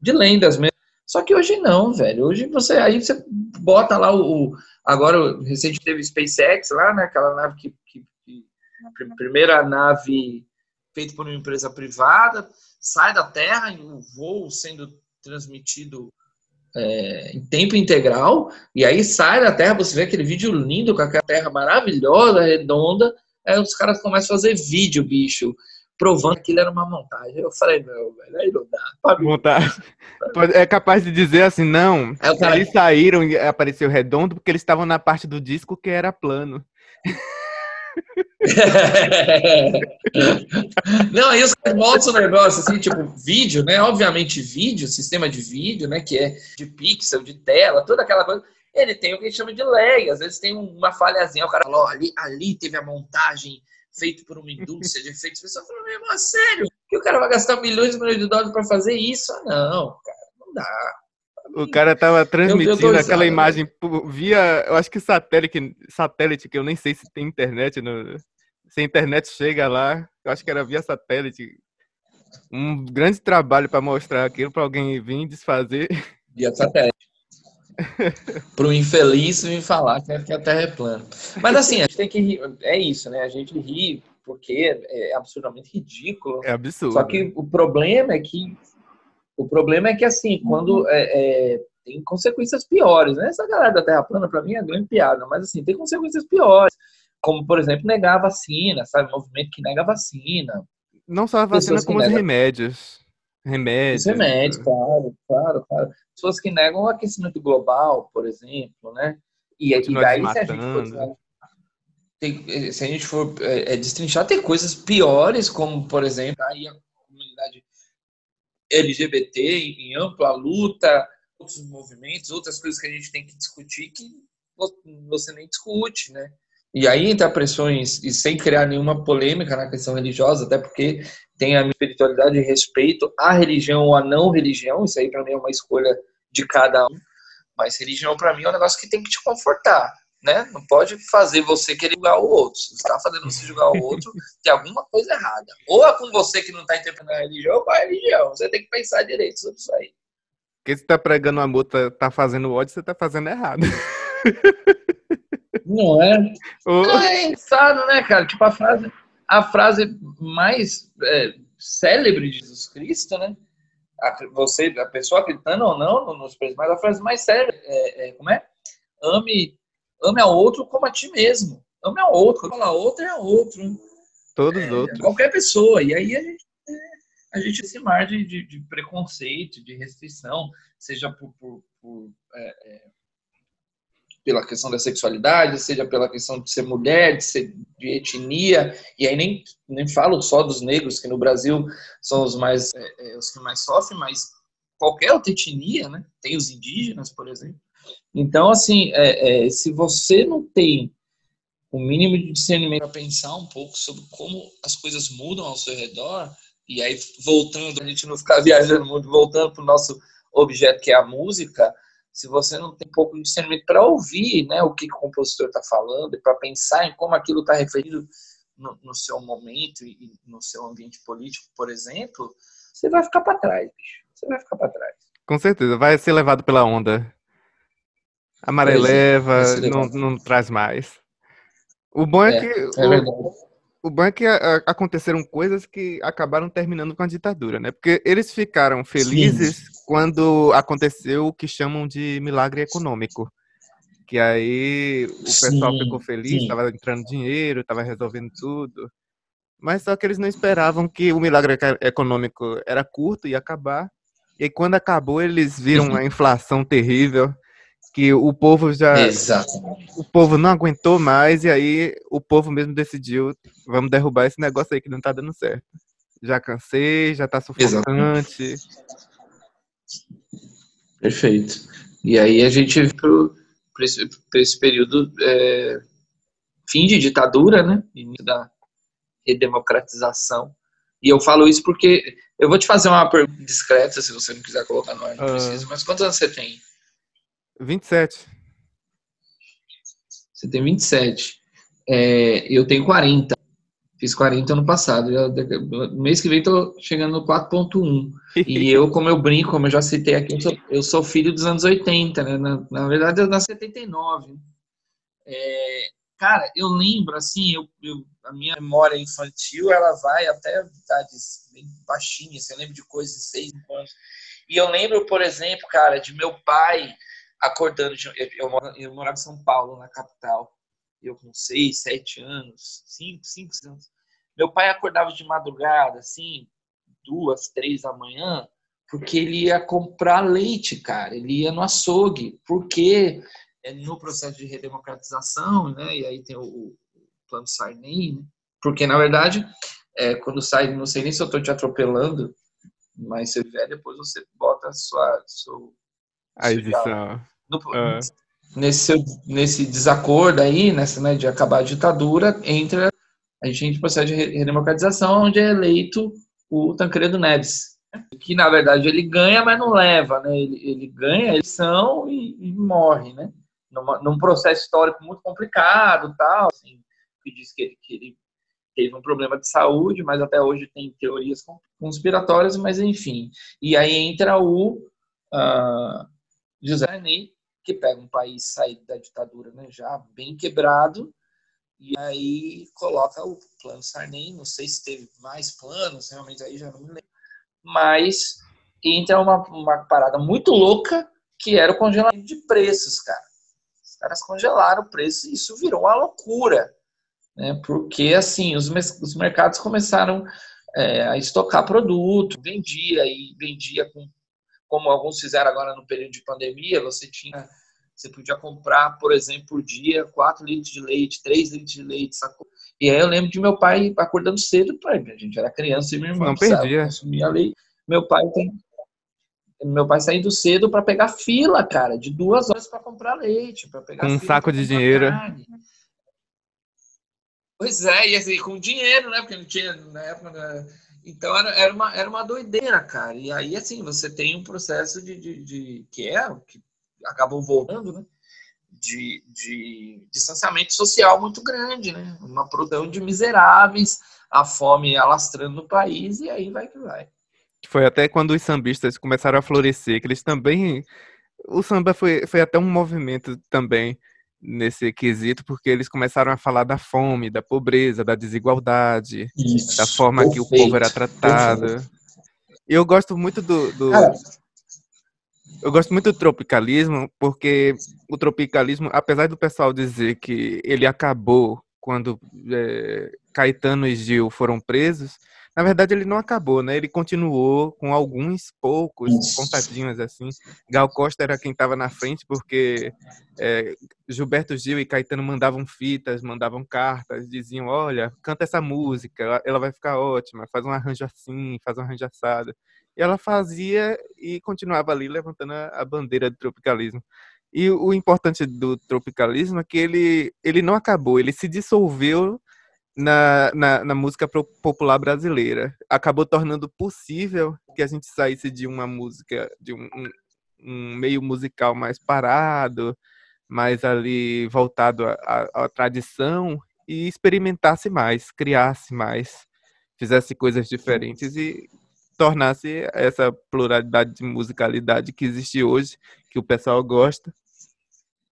de lendas mesmo. Só que hoje não, velho. Hoje você aí você bota lá o, o- agora recente teve SpaceX lá, né? Aquela nave que, que, que primeira nave feita por uma empresa privada sai da Terra em um voo sendo transmitido é, em tempo integral e aí sai da Terra você vê aquele vídeo lindo com aquela Terra maravilhosa, redonda. Aí os caras começam a fazer vídeo, bicho, provando que aquilo era uma montagem. Eu falei, não, velho, aí não dá. Pode- É capaz de dizer assim, não. O cara- Eles saíram e apareceu redondo porque eles estavam na parte do disco que era plano. Não, aí os caras mostram o negócio assim, tipo, vídeo, né? Obviamente, vídeo, sistema de vídeo, né? Que é de pixel, de tela, toda aquela coisa. Ele tem o que a gente chama de lag. Às vezes tem uma falhazinha. O cara fala, ó, ali, ali teve a montagem feito por uma indústria de efeitos especiais. Eu falei, meu irmão, é sério? Que o cara vai gastar milhões e milhões de dólares para fazer isso? Ah, não, cara, não dá. O cara tava transmitindo eu tô aquela imagem por- via, eu acho que satélite, satélite, que eu nem sei se tem internet, no, se a internet chega lá, eu acho que era via satélite. Um grande trabalho para mostrar aquilo para alguém vir desfazer. Via satélite. Pro infeliz me falar que a Terra é plana. Mas assim, a gente tem que rir. É isso, né? A gente ri porque é absurdamente ridículo. É absurdo. Só que o problema é que o problema é que assim, quando é, é, tem consequências piores, né? Essa galera da Terra plana para mim é grande piada, mas assim, tem consequências piores, como por exemplo, negar a vacina, sabe? movimento que nega a vacina. Não só a vacina, como os negam- remédios. Remédios. Os remédios, claro, claro, claro. Pessoas que negam o aquecimento global, por exemplo, né? E, e daí, se a gente for, desmatando. tem- se a gente for é, destrinchar, tem coisas piores, como, por exemplo, aí a comunidade LGBT em, em ampla luta, outros movimentos, outras coisas que a gente tem que discutir que vo- você nem discute, né? E aí entra pressões, e sem criar nenhuma polêmica na questão religiosa, até porque tem a minha espiritualidade e respeito à religião ou à não religião, isso aí para mim é uma escolha de cada um, mas religião para mim é um negócio que tem que te confortar, né? Não pode fazer você querer julgar o outro. Se você está fazendo você julgar o outro, tem alguma coisa errada. Ou é com você que não está interpretando a religião, ou com a religião. Você tem que pensar direito sobre isso aí. Porque se tá pregando amor, tá, tá fazendo ódio, você tá fazendo errado. Não é? Ou- É engraçado, né, cara? Tipo, a frase, a frase mais é, célebre de Jesus Cristo, né? A, você, a pessoa acreditando ou não no- nos preços, mas a frase mais célebre é, é, como é? Ame, ame ao outro como a ti mesmo. Ame ao outro. Fala outro, é outro. todos os outros. Qualquer pessoa. E aí a gente, é, a gente se mar de, de, de preconceito, de restrição, seja por, por- por, é, é, pela questão da sexualidade, seja pela questão de ser mulher, de ser de etnia, e aí nem, nem falo só dos negros, que no Brasil são os mais é, é, os que mais sofrem, mas qualquer outra etnia, né? Tem os indígenas, por exemplo. Então, assim, é, é, se você não tem o mínimo de discernimento para pensar um pouco sobre como as coisas mudam ao seu redor, e aí voltando, a gente não ficar viajando muito, voltando para o nosso objeto que é a música, se você não tem um pouco de discernimento para ouvir né, o que, o compositor está falando, e para pensar em como aquilo está referido no, no seu momento e no seu ambiente político, por exemplo, você vai ficar para trás, bicho. Você vai ficar para trás. Com certeza, vai ser levado pela onda. A maré Pois leva, vai ser não, não traz mais. O bom é, É, que É o. o bom é a- aconteceram coisas que acabaram terminando com a ditadura, né? Porque eles ficaram felizes quando aconteceu o que chamam de milagre econômico. Que aí o pessoal Sim, ficou feliz, sim. estava entrando dinheiro, estava resolvendo tudo. Mas só que eles não esperavam que o milagre econômico era curto e acabar. E quando acabou, eles viram a inflação terrível, que o povo já Exato. o povo não aguentou mais e aí o povo mesmo decidiu, vamos derrubar esse negócio aí que não tá dando certo. Já cansei, já tá sufocante. Perfeito. E aí a gente para esse, esse período é, fim de ditadura, né? Início da redemocratização. E eu falo isso porque eu vou te fazer uma pergunta discreta, se você não quiser colocar no ar, não Ah. precisa. Mas quantos anos você tem? 27. Você tem 27. É, eu tenho 40. Fiz 40 ano passado. No mês que vem tô chegando no 4.1. E eu, como eu brinco, como eu já citei aqui, eu sou, eu sou filho dos anos 80, né? Na, na verdade, eu nasci em 79. É, cara, eu lembro, assim, eu, eu- a minha memória infantil, ela vai até idades bem baixinhas. Assim, eu lembro de coisas de 6 anos. E eu lembro, por exemplo, cara, de meu pai acordando. eu, eu, morava em São Paulo, na capital. Eu com 6, 7 anos, 5, 5 anos. Meu pai acordava de madrugada, assim, duas, três da manhã, porque ele ia comprar leite, cara. Ele ia no açougue, porque é no processo de redemocratização, né? E aí tem o, plano Sarney, né? Porque, na verdade, é, quando sai, não sei nem se eu estou te atropelando, mas se vier, depois você bota sua... Seu, A edição. Ah. nesse, nesse desacordo aí, nessa, né, de acabar a ditadura, entra a gente processo de redemocratização, onde é eleito o Tancredo Neves, que na verdade ele ganha, mas não leva, né? Ele, ele ganha a eleição e, e morre, né? Numa, num processo histórico muito complicado, tal, assim, que diz que ele, que ele teve um problema de saúde, mas até hoje tem teorias conspiratórias, mas enfim. E aí entra o uh, José Sarney, que pega um país saído da ditadura, né, já bem quebrado, e aí coloca o plano Sarney, não sei se teve mais planos, realmente aí já não me lembro, mas entra uma, uma parada muito louca, que era o congelamento de preços, cara. Os caras congelaram o preço e isso virou uma loucura, né? Porque, assim, os, os mercados começaram é, a estocar produto, vendia e vendia com, como alguns fizeram agora no período de pandemia, você tinha você podia comprar, por exemplo, por dia 4 litros de leite, 3 litros de leite, sacou? E aí eu lembro de meu pai acordando cedo, pai, a gente era criança e meu irmão não perdia. consumia leite. Meu pai tem meu pai saindo cedo para pegar fila, cara, de duas horas para comprar leite, para pegar um saco de dinheiro. Carne. Pois é, e assim, com dinheiro, né? Porque não tinha na época. Então era, era, uma, era uma doideira, cara. E aí, assim, você tem um processo de. de, de que é o que acabou voltando, né? De, de distanciamento social muito grande, né? Uma produção de miseráveis, a fome alastrando no país, e aí vai que vai. Foi até quando os sambistas começaram a florescer, que eles também. O samba foi, foi até um movimento também nesse quesito, porque eles começaram a falar da fome, da pobreza, da desigualdade, Isso, da forma perfeito, que o povo era tratado. Perfeito. Eu gosto muito do, do eu gosto muito do tropicalismo, porque o tropicalismo, apesar do pessoal dizer que ele acabou quando é, Caetano e Gil foram presos, na verdade, ele não acabou, né? Ele continuou com alguns poucos contadinhos assim. Gal Costa era quem estava na frente, porque é, Gilberto Gil e Caetano mandavam fitas, mandavam cartas, diziam: Olha, canta essa música, ela vai ficar ótima, faz um arranjo assim, faz um arranjo assado. E ela fazia e continuava ali levantando a bandeira do tropicalismo. E o importante do tropicalismo é que ele, ele não acabou, ele se dissolveu na, na, na, música popular brasileira. Acabou tornando possível que a gente saísse de uma música, de um, um, meio musical mais parado, mais ali voltado à tradição e experimentasse mais, criasse mais, fizesse coisas diferentes e tornasse essa pluralidade de musicalidade que existe hoje, que o pessoal gosta,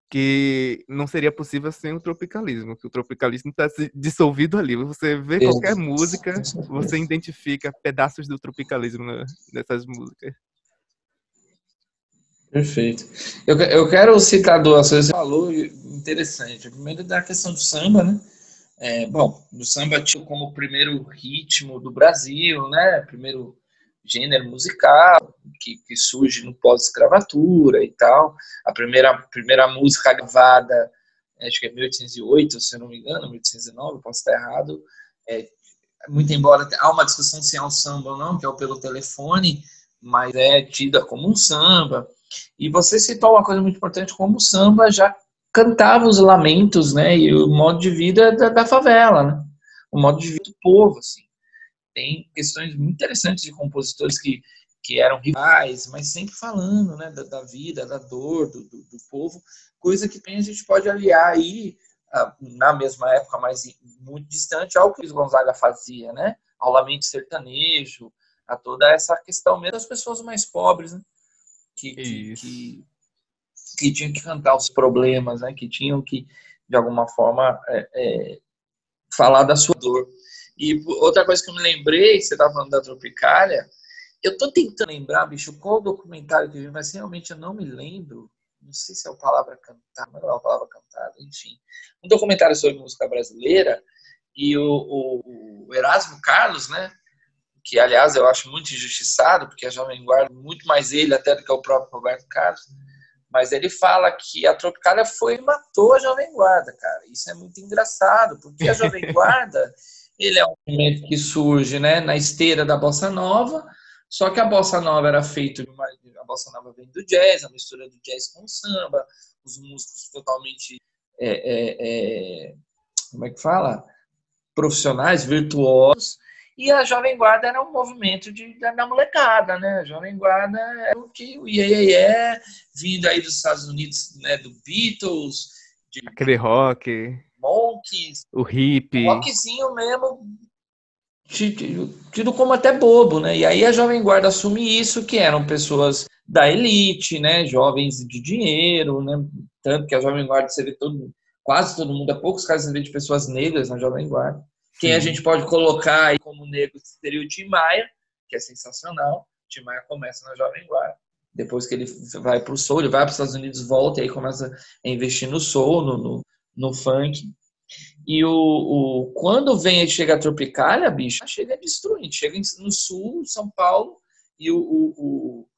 que não seria possível sem o tropicalismo, que o tropicalismo está dissolvido ali. Você vê qualquer música, você identifica pedaços do tropicalismo nessas músicas. Perfeito. Eu, eu quero citar duas coisas que falou interessante. É da questão do samba, né? É, bom, o samba tinha como primeiro ritmo do Brasil, né? Primeiro gênero musical que, que surge no pós-escravatura e tal. A primeira, primeira música gravada, acho que é 1808, se eu não me engano, 1809, posso estar errado. É, muito embora há uma discussão se é um samba ou não, que é o pelo telefone, mas é tida como um samba. E você citou uma coisa muito importante, como o samba já cantava os lamentos, né, e o modo de vida da, da favela, né, o modo de vida do povo, assim tem questões muito interessantes de compositores que, que eram rivais, mas sempre falando né, da, da vida, da dor do, do, do, povo, coisa que a gente pode aliar aí, ah, na mesma época, mas muito distante, ao que Luiz Gonzaga fazia, né? ao lamento sertanejo, a toda essa questão mesmo das pessoas mais pobres, né? que, que, que, que, tinham que cantar os problemas, né? que tinham que, de alguma forma, é, é, falar da sua dor. E outra coisa que eu me lembrei, você estava falando da Tropicália, eu estou tentando lembrar, bicho, qual o documentário que eu vi, mas realmente eu não me lembro. Não sei se é a palavra cantada, não é a palavra cantada, enfim. Um documentário sobre música brasileira e o, o, o Erasmo Carlos, né? Que, aliás, eu acho muito injustiçado, porque a Jovem Guarda, muito mais ele até do que o próprio Roberto Carlos, mas ele fala que a Tropicália foi e matou a Jovem Guarda, cara. Isso é muito engraçado, porque a Jovem Guarda ele é um movimento que surge né, na esteira da bossa nova, só que a bossa nova era feita de uma, a bossa nova vem do jazz, a mistura do jazz com o samba, os músicos totalmente é, é, é, como é que fala? profissionais, virtuosos, e a Jovem Guarda era um movimento de, da, da molecada, né? A Jovem Guarda é o que o Iê, vindo aí dos Estados Unidos, né? Do Beatles, de Aquele rock, Monkeys, o hip. rockzinho mesmo, tido tido como até bobo, né? E aí a Jovem Guarda assume isso, que eram pessoas da elite, né? Jovens de dinheiro, né? Tanto que a Jovem Guarda você vê todo, quase todo mundo, há poucos casos você vê de pessoas negras na Jovem Guarda. Quem a Sim. gente pode colocar aí como negro seria o Tim Maia, que é sensacional. O Tim Maia começa na Jovem Guarda. Depois que ele vai para o soul, ele vai para os Estados Unidos, volta e aí começa a investir no soul, no, no, no funk. E o, o, quando vem e chega a Tropicália, bicho, chega destruindo. Chega no sul, São Paulo, e o, o, o,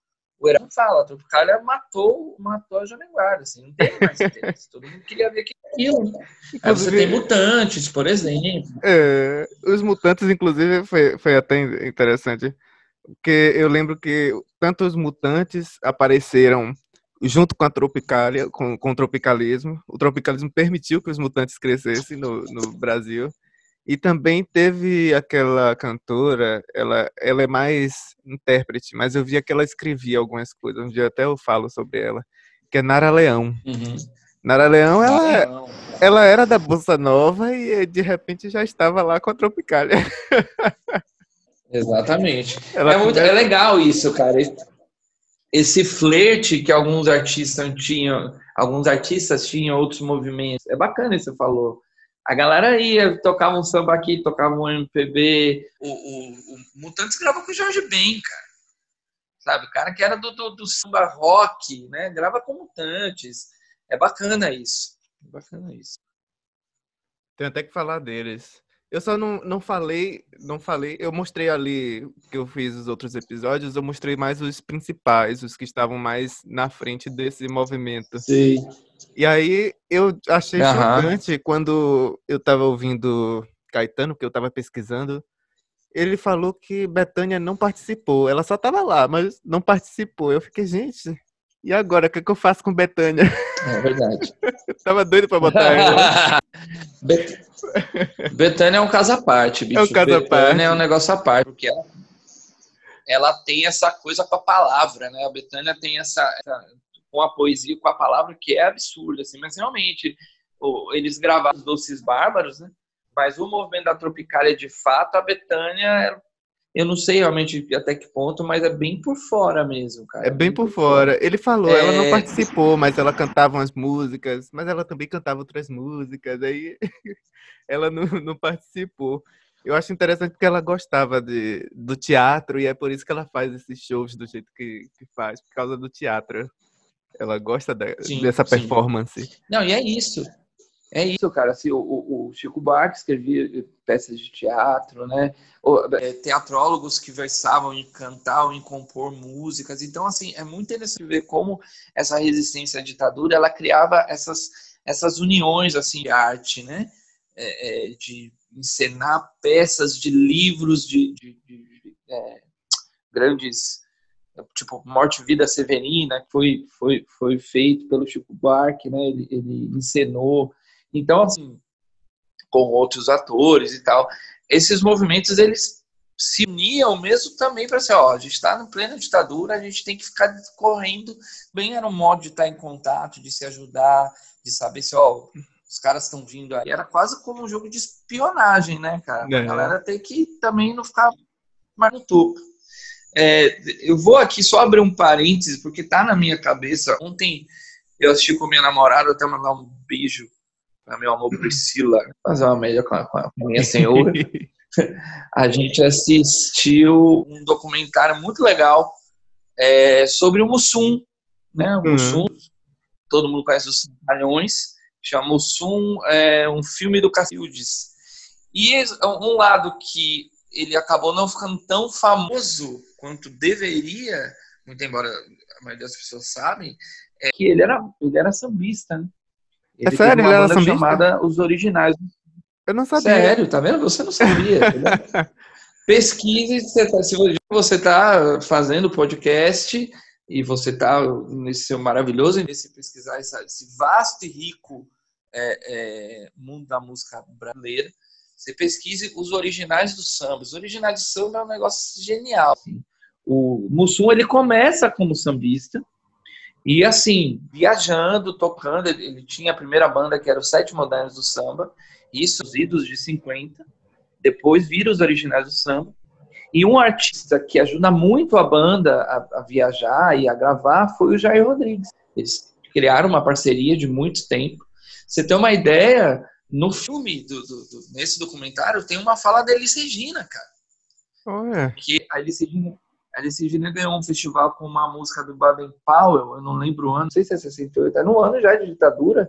o Herão fala, a Tropicália matou, matou a Jovem Guarda, assim, não tem mais interesse. Todo mundo queria ver aquilo. né? Aí você tem Mutantes, por exemplo. É, os mutantes, inclusive, foi, foi até interessante. Porque eu lembro que tanto os mutantes apareceram junto com a Tropicália, com, com o tropicalismo. O tropicalismo permitiu que os mutantes crescessem no, no Brasil. E também teve aquela cantora, ela, ela é mais intérprete, mas eu via que ela escrevia algumas coisas. Um dia até eu falo sobre ela, que é Nara Leão. Uhum. Nara Leão, ela, Não. ela era da Bossa Nova e de repente já estava lá com a Tropicália. Exatamente. Ela é, muito, é legal isso, cara. Esse flerte que alguns artistas tinham, alguns artistas tinham outros movimentos. É bacana isso que você falou. A galera ia, tocava um samba aqui, tocava um MPB. O, o, o Mutantes gravou com o Jorge Ben, cara. Sabe? O cara que era do, do, do samba rock, né? Grava com Mutantes. É bacana isso. É bacana isso. Tem até que falar deles. Eu só não, não falei, não falei, eu mostrei ali que eu fiz os outros episódios, eu mostrei mais os principais, os que estavam mais na frente desse movimento. Sei. E aí eu achei Aham. chocante quando eu tava ouvindo Caetano, que eu tava pesquisando, ele falou que Betânia não participou. Ela só tava lá, mas não participou. Eu fiquei, gente, e agora? O que, é que eu faço com Betânia? É verdade. Tava doido pra botar ela. Bet- Betânia é um caso à parte, bicho. É um caso à parte. é um negócio à parte, porque ela, ela tem essa coisa com a palavra, né? A Betânia tem essa, essa- com a poesia, com a palavra, que é absurda, assim, mas realmente eles gravaram os Doces Bárbaros, né? Mas o movimento da Tropicália, de fato, a Betânia, eu não sei realmente até que ponto, mas é bem por fora mesmo, cara. É bem por fora. Ele falou, ela não É. participou, mas ela cantava umas músicas, mas ela também cantava outras músicas, aí ela não, não participou. Eu acho interessante porque ela gostava de, do teatro e é por isso que ela faz esses shows do jeito que, que faz, por causa do teatro. Ela gosta da- Sim, dessa sim. performance. Não, e é isso. É isso, cara. Assim, o, o- Chico Buarque escrevia peças de teatro, né? É, teatrólogos que versavam em cantar em compor músicas. Então, assim, é muito interessante ver como essa resistência à ditadura, ela criava essas, essas uniões, assim, de arte, né? É, é, de encenar peças de livros de, de- de- de, é, grandes tipo Morte e Vida Severina, que foi, foi, foi feito pelo Chico Buarque, né? Ele, ele encenou. Então, assim, com outros atores e tal, esses movimentos eles se uniam mesmo também para ser, ó, a gente está no plena ditadura, a gente tem que ficar correndo, bem era um modo de estar em contato, de se ajudar, de saber se, ó, os caras estão vindo aí. Era quase como um jogo de espionagem, né, cara? A É. galera tem que também não ficar mais no topo. É, eu vou aqui só abrir um parênteses, porque tá na minha cabeça. Ontem eu assisti com minha namorada, até mandar um beijo pra meu amor Priscila, fazer uma média com a, com a minha senhora. A gente assistiu um documentário muito legal é, sobre o Mussum, né? O Uhum. Mussum, todo mundo conhece os Trapalhões, chama Mussum, é um filme do Cacildes. E es- um lado que ele acabou não ficando tão famoso quanto deveria, muito embora a maioria das pessoas sabem, é que ele era, ele era sambista, né? Ele sério? teve uma Ele era sambista? chamada Os Originais. Eu não sabia. Sério, tá vendo? Você não sabia. Pesquise se você tá- se você está fazendo podcast e você está nesse seu maravilhoso em pesquisar essa- esse vasto e rico é, é, mundo da música brasileira. Você pesquise os originais do samba. Os originais do samba é um negócio genial. assim. O Mussum, ele começa como sambista, e assim, viajando, tocando, ele, tinha a primeira banda que era os Sete Modernos do Samba, isso os idos de 50, depois vira os originais do samba. E um artista que ajuda muito a banda a, a viajar e a gravar foi o Jair Rodrigues. Eles criaram uma parceria de muito tempo. Você tem uma ideia, no filme, do, do- do- nesse documentário, tem uma fala da Elis Regina, cara Olha, que a Alice Regina, a Alice ganhou um festival com uma música do Baden Powell, eu não lembro o ano, não sei se é 68, é no ano já de ditadura,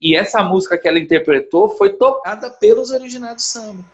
e essa música que ela interpretou foi tocada pelos originais do samba.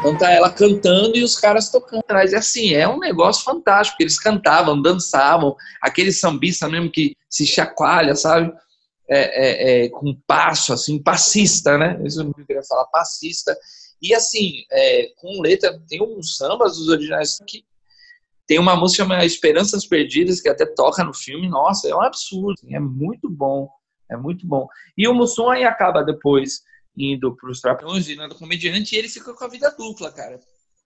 Então tá ela cantando e os caras tocando atrás. E assim, é um negócio fantástico. Eles cantavam, dançavam, aquele sambista mesmo que se chacoalha, sabe? É, é, é, com passo, assim, passista, né? Isso eu queria falar, passista. E assim, é, com letra, tem uns sambas dos originais que tem uma música chamada Esperanças Perdidas, que até toca no filme. Nossa, é um absurdo. assim, É muito bom. É muito bom. E o Mussum aí acaba depois indo para os Trapalhões, virando comediante, e ele fica com a vida dupla, cara.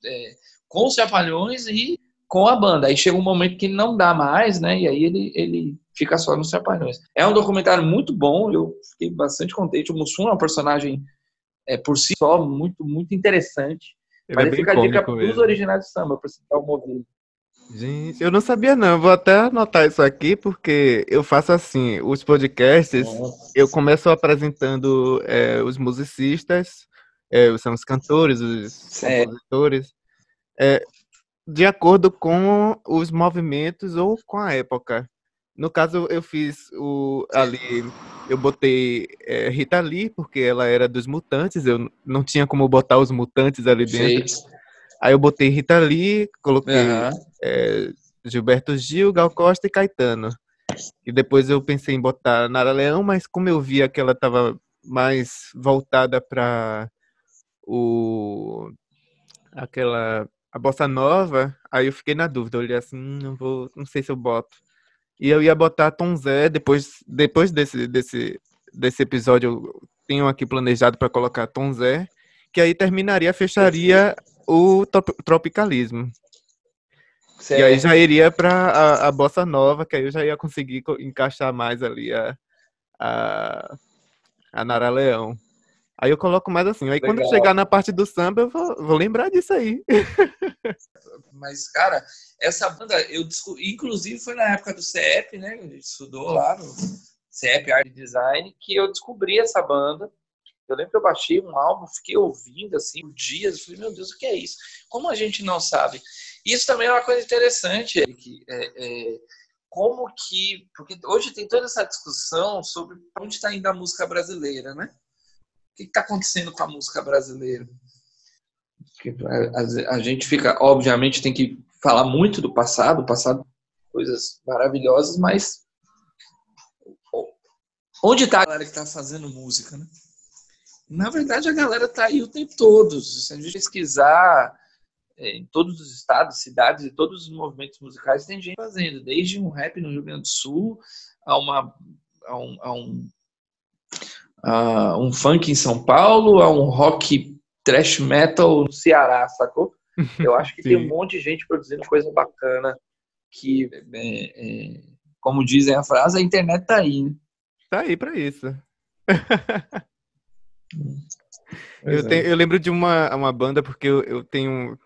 É, com os Trapalhões e com a banda. Aí chega um momento que não dá mais, né? E aí ele, ele fica só nos Trapalhões. É um documentário muito bom, eu fiquei bastante contente. O Mussum é um personagem é, por si só muito, muito interessante. ele Mas é ele fica a dica pros mesmo. originais de samba, para citar o Movimento. Gente, eu não sabia não. Vou até anotar isso aqui porque eu faço assim, os podcasts, eu começo apresentando é, os musicistas, é, são os cantores, os Certo. compositores, é, de acordo com os movimentos ou com a época. No caso, eu fiz o ali, eu botei é, Rita Lee, porque ela era dos Mutantes, eu não tinha como botar os Mutantes ali dentro. Perfeito. Aí eu botei Rita Lee, coloquei Aham. é, Gilberto Gil, Gal Costa e Caetano. E depois eu pensei em botar Nara Leão, mas como eu via que ela estava mais voltada para o aquela a bossa nova, aí eu fiquei na dúvida, eu olhei assim, "Hum, não vou, não sei se eu boto. E eu ia botar Tom Zé depois depois desse desse desse episódio eu tenho aqui planejado para colocar Tom Zé, que aí terminaria, fecharia o trop- tropicalismo. E aí já iria para a, a bossa nova, que aí eu já ia conseguir co- encaixar mais ali a, a, a Nara Leão. Aí eu coloco mais assim. Aí quando Legal. chegar na parte do samba, eu vou, vou lembrar disso aí. Mas, cara, essa banda, eu descobri, inclusive foi na época do CEP, né? A gente estudou lá no CEP Art Design, que eu descobri essa banda. Eu lembro que eu baixei um álbum, fiquei ouvindo assim por dias, falei, meu Deus, o que é isso? Como a gente não sabe? Isso também é uma coisa interessante, Eric. É, é, como que. Porque hoje tem toda essa discussão sobre onde está indo a música brasileira, né? O que está acontecendo com a música brasileira? Porque a, gente fica, obviamente, tem que falar muito do passado, passado, coisas maravilhosas, mas onde está a galera que está fazendo música, né? Na verdade, a galera está aí o tempo todo. Se a gente pesquisar é, em todos os estados, cidades e todos os movimentos musicais, tem gente fazendo, desde um rap no Rio Grande do Sul a, uma, a, um, a um, a um funk em São Paulo, a um rock thrash metal no Ceará, sacou? Eu acho que tem um monte de gente produzindo coisa bacana que, é, é, como dizem a frase, a internet tá aí, né? Tá aí pra isso. Eu, é. tenho- eu lembro de uma, uma banda porque eu, eu tenho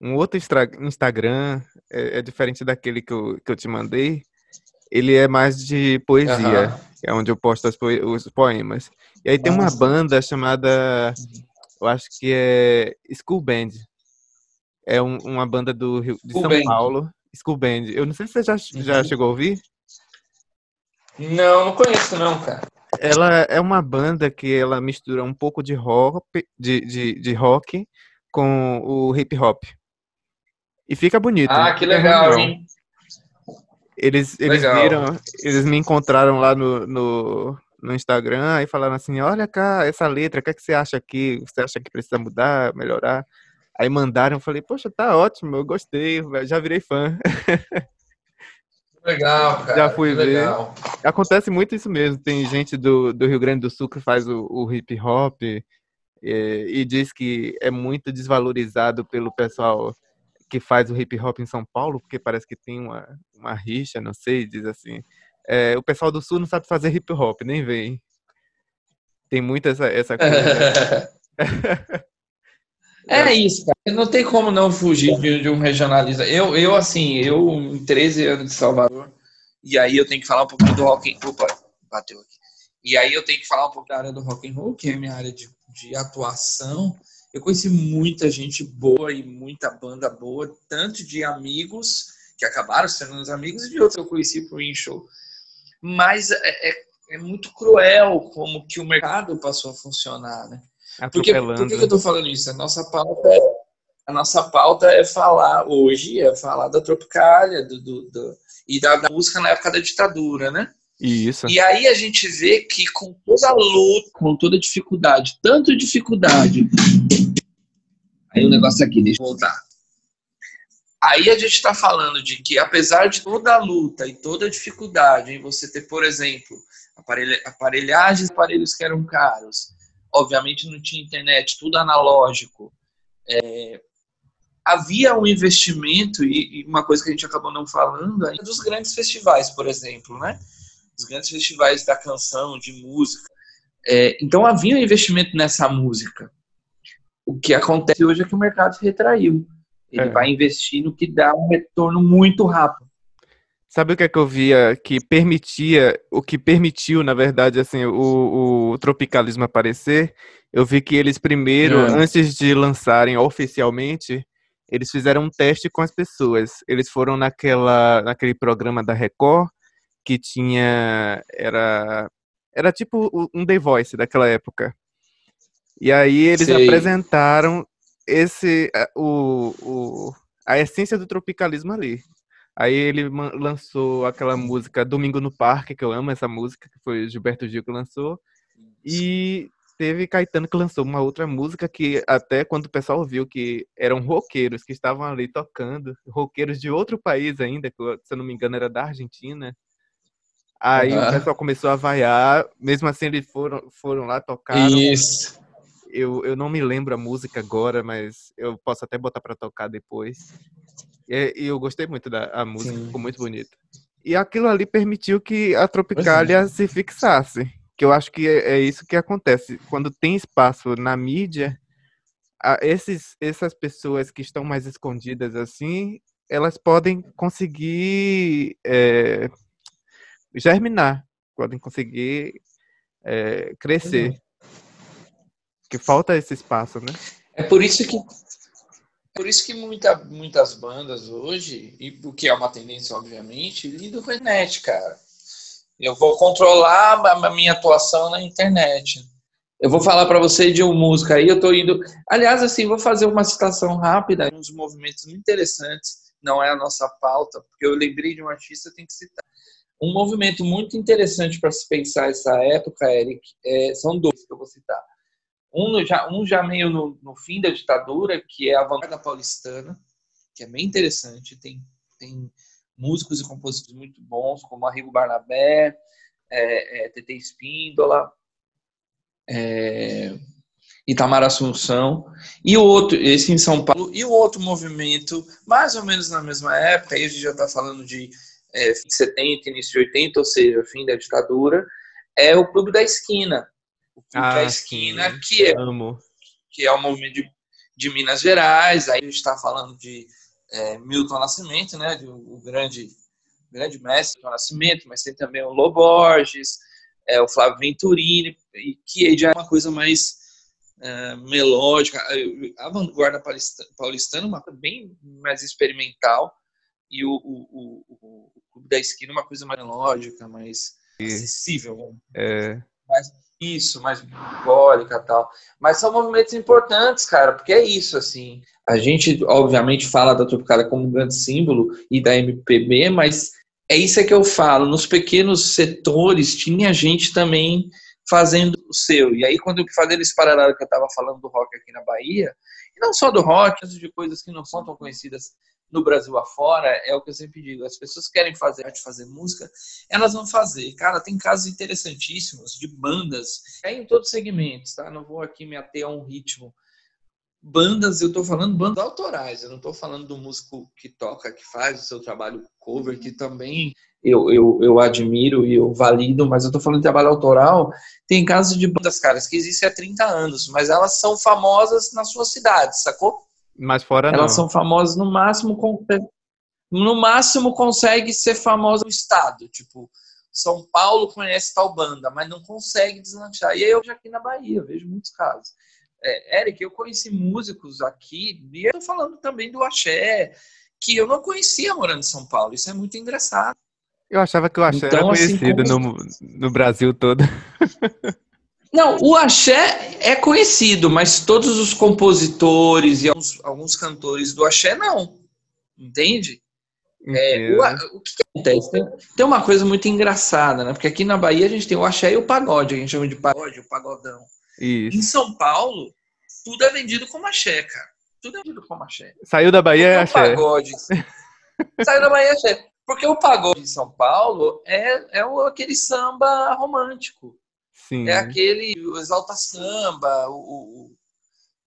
um outro Instagram, é, é diferente daquele que eu, que eu te mandei. Ele é mais de poesia, Aham. é onde eu posto os poemas. E aí tem uma banda chamada, eu acho que é School Band. É um- uma banda do Rio, de School São Band. Paulo. School Band. Eu não sei se você já, já Uhum. chegou a ouvir. Não, não conheço não, cara. Ela é uma banda que ela mistura um pouco de rock, de, de, de rock com o hip hop. E fica bonito. Ah, não que legal, hein? Eles, eles Legal. viram, eles me encontraram lá no, no, no Instagram e falaram assim, olha cá, essa letra, o que, é que você acha aqui? Você acha que precisa mudar, melhorar? Aí mandaram, eu falei, poxa, tá ótimo, eu gostei, já virei fã. Legal, cara. Já fui ver. Acontece muito isso mesmo. Tem gente do, do Rio Grande do Sul que faz o, o hip hop e, e diz que é muito desvalorizado pelo pessoal que faz o hip hop em São Paulo, porque parece que tem uma, uma rixa, não sei, diz assim. É, o pessoal do Sul não sabe fazer hip hop, nem vem. Tem muito essa, essa coisa. É isso, cara. Não tem como não fugir de, de um regionalista. Eu, eu, assim, eu, em 13 anos de Salvador, e aí eu tenho que falar um pouquinho do rock and Opa, bateu aqui. E aí eu tenho que falar um pouco da área do rock and roll, que é minha área de, de atuação. Eu conheci muita gente boa e muita banda boa, tanto de amigos que acabaram sendo meus amigos e de outros que eu conheci por em show. Mas é, é, é muito cruel como que o mercado passou a funcionar, né? Porque, por que, eu tô falando isso? A nossa pauta é, a nossa pauta é falar hoje, é falar da Tropicália do, do- do- e da, da música na época da ditadura, né? Isso. E aí a gente vê que com toda a luta, com toda a dificuldade, tanto dificuldade. Aí o negócio aqui, deixa eu voltar. Aí a gente está falando de que, apesar de toda a luta e toda a dificuldade em você ter, por exemplo, aparelha- aparelhagens, aparelhos que eram caros, obviamente não tinha internet, tudo analógico. É, havia um investimento, e, e uma coisa que a gente acabou não falando, ainda dos grandes festivais, por exemplo, né? Os grandes festivais da canção, de música. É, então havia um investimento nessa música. O que acontece hoje é que o mercado se retraiu. Ele É. vai investir no que dá um retorno muito rápido. Sabe o que é que eu via que permitia, o que permitiu, na verdade, assim, o, o tropicalismo aparecer? Eu vi que eles primeiro, É. antes de lançarem oficialmente, eles fizeram um teste com as pessoas. Eles foram naquela, naquele programa da Record que tinha, era, era tipo um The Voice daquela época. E aí eles Sei. apresentaram esse o, o, a essência do tropicalismo ali. Aí ele lançou aquela música Domingo no Parque, que eu amo essa música, que foi o Gilberto Gil que lançou. E teve Caetano que lançou uma outra música que até quando o pessoal viu que eram roqueiros que estavam ali tocando, roqueiros de outro país ainda, que se eu não me engano era da Argentina. Aí o Aham. pessoal começou a vaiar, mesmo assim eles foram, foram lá tocar. Isso. Eu, eu não me lembro a música agora, mas eu posso até botar pra tocar depois. E, e eu gostei muito da a música, Sim. ficou muito bonita. E aquilo ali permitiu que a Tropicália se fixasse. Que eu acho que é, é isso que acontece. Quando tem espaço na mídia, a- esses, essas pessoas que estão mais escondidas assim, elas podem conseguir é, germinar, podem conseguir é, crescer. Que falta esse espaço, né? É por isso que é por isso que muita, muitas bandas hoje, e o que é uma tendência, obviamente, lidam com a internet, cara. Eu vou controlar a minha atuação na internet. Eu vou falar para você de uma música aí, eu tô indo. Aliás, assim, vou fazer uma citação rápida, uns movimentos interessantes, não é a nossa pauta, porque eu lembrei de um artista, tem que citar. Um movimento muito interessante para se pensar essa época, Eric, é, são dois que eu vou citar. Um já, um já meio no, no fim da ditadura, que é a vanguarda paulistana, que é bem interessante. Tem, tem músicos e compositores muito bons, como Arrigo Barnabé, é, é, TT Espíndola, é, Itamar Assunção. E o outro, esse em São Paulo, e o outro movimento, mais ou menos na mesma época, aí a gente já está falando de é, de 70, início de 80, ou seja, fim da ditadura, é o Clube da Esquina. O Clube Ah, da Esquina, sim. que é Amo. que é o movimento de, de Minas Gerais. Aí a gente está falando de é, Milton Nascimento, né, de, o grande, grande mestre Milton Nascimento, mas tem também o Lô Borges, é, o Flávio Venturini, e que aí já é uma coisa mais é, melódica. A vanguarda paulista- paulistana é uma coisa bem mais experimental, e o, o, o, o- Clube da Esquina é uma coisa mais melódica, mais acessível, É, isso, mais bucólica e tal. Mas são movimentos importantes, cara, porque é isso, assim. A gente, obviamente, fala da Tropicália como um grande símbolo e da MPB, mas é isso que eu falo. Nos pequenos setores tinha gente também fazendo o seu. E aí, quando eu falei esse paralelo que eu estava falando do rock aqui na Bahia, e não só do rock, de coisas que não são tão conhecidas no Brasil afora, é o que eu sempre digo. As pessoas querem fazer arte, fazer música, elas vão fazer. Cara, tem casos interessantíssimos de bandas, é em todos os segmentos, tá? Não vou aqui me ater a um ritmo. Bandas, eu tô falando bandas autorais, eu não tô falando do músico que toca, que faz o seu trabalho cover, que também eu, eu, eu admiro e eu valido, mas eu tô falando de trabalho autoral. Tem casos de bandas, caras, que existem há 30 anos, mas elas são famosas na sua cidade, sacou? Mas fora não. Elas são famosas no máximo no máximo consegue ser famosa no estado, tipo São Paulo conhece tal banda, mas não consegue deslanchar. E aí eu já aqui na Bahia vejo muitos casos. É, Eric, eu conheci músicos aqui e eu tô falando também do axé que eu não conhecia morando em São Paulo. Isso é muito engraçado. Eu achava que o axé era Então, assim, conhecido como- no, no Brasil todo. Não, o axé é conhecido, mas todos os compositores e alguns, alguns cantores do axé não. Entende? É, o, o que, que acontece? Tem, tem uma coisa muito engraçada, né? Porque aqui na Bahia a gente tem o axé e o pagode, a gente chama de pagode, o pagodão. Em Isso. São Paulo, tudo é vendido como axé, cara. Tudo é vendido como axé. Saiu da Bahia é axé. pagode. Saiu da Bahia é axé. Porque o pagode em São Paulo é, é aquele samba romântico. Sim. É aquele o Exalta Samba, o, o-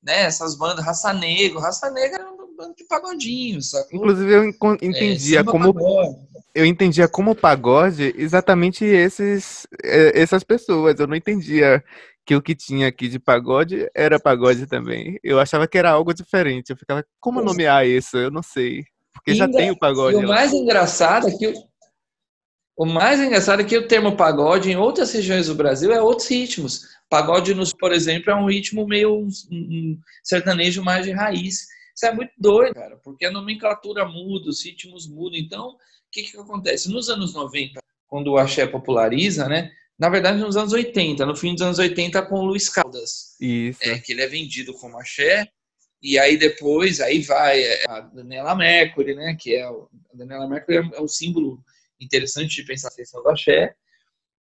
né, essas bandas, Raça Negra. Raça Negra é uma banda de pagodinho, sacou? Inclusive eu É, entendia samba como pagode. eu entendia como pagode exatamente esses eh, essas pessoas. Eu não entendia que o que tinha aqui de pagode era pagode também. Eu achava que era algo diferente. Eu ficava, como é. nomear isso? Eu não sei. Porque já tem o pagode E o mais engraçado é que o, o mais engraçado é que o termo pagode em outras regiões do Brasil é outros ritmos. Pagode, nos, por exemplo, é um ritmo meio um, um sertanejo mais de raiz. Isso é muito doido, cara, porque a nomenclatura muda, os ritmos mudam. Então, o que, que acontece? Nos anos 90, quando o axé populariza, né? Na verdade, nos anos 80, no fim dos anos 80, com o Luiz Caldas Isso. é, que ele é vendido como axé, E aí depois, aí vai é, a Daniela Mercury, né? Que é o, a Daniela Mercury é um símbolo interessante de pensar a questão do axé.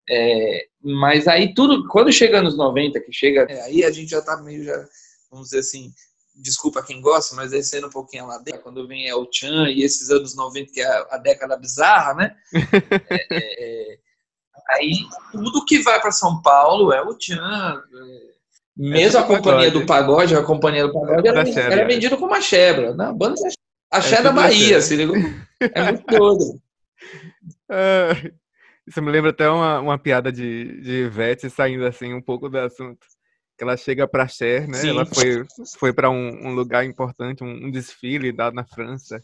É, mas aí tudo, quando chega nos 90, que chega, é, aí a gente já tá meio, já, vamos dizer assim, desculpa quem gosta, mas descendo um pouquinho lá dentro, quando vem El Chan e esses anos 90, que é a, a década bizarra, né? É, é, é, aí tudo que vai para São Paulo é o Chan. É, mesmo a companhia do pagode, a companhia do pagode era, era vendida como a Chebra. Na banda Axé da Bahia, se ligou? É muito doido. Isso me lembra até uma, uma piada de, de Ivete saindo assim um pouco do assunto. Que ela chega para Cher, né? Sim. Ela foi, foi para um, um, lugar importante, um, um desfile dado na França.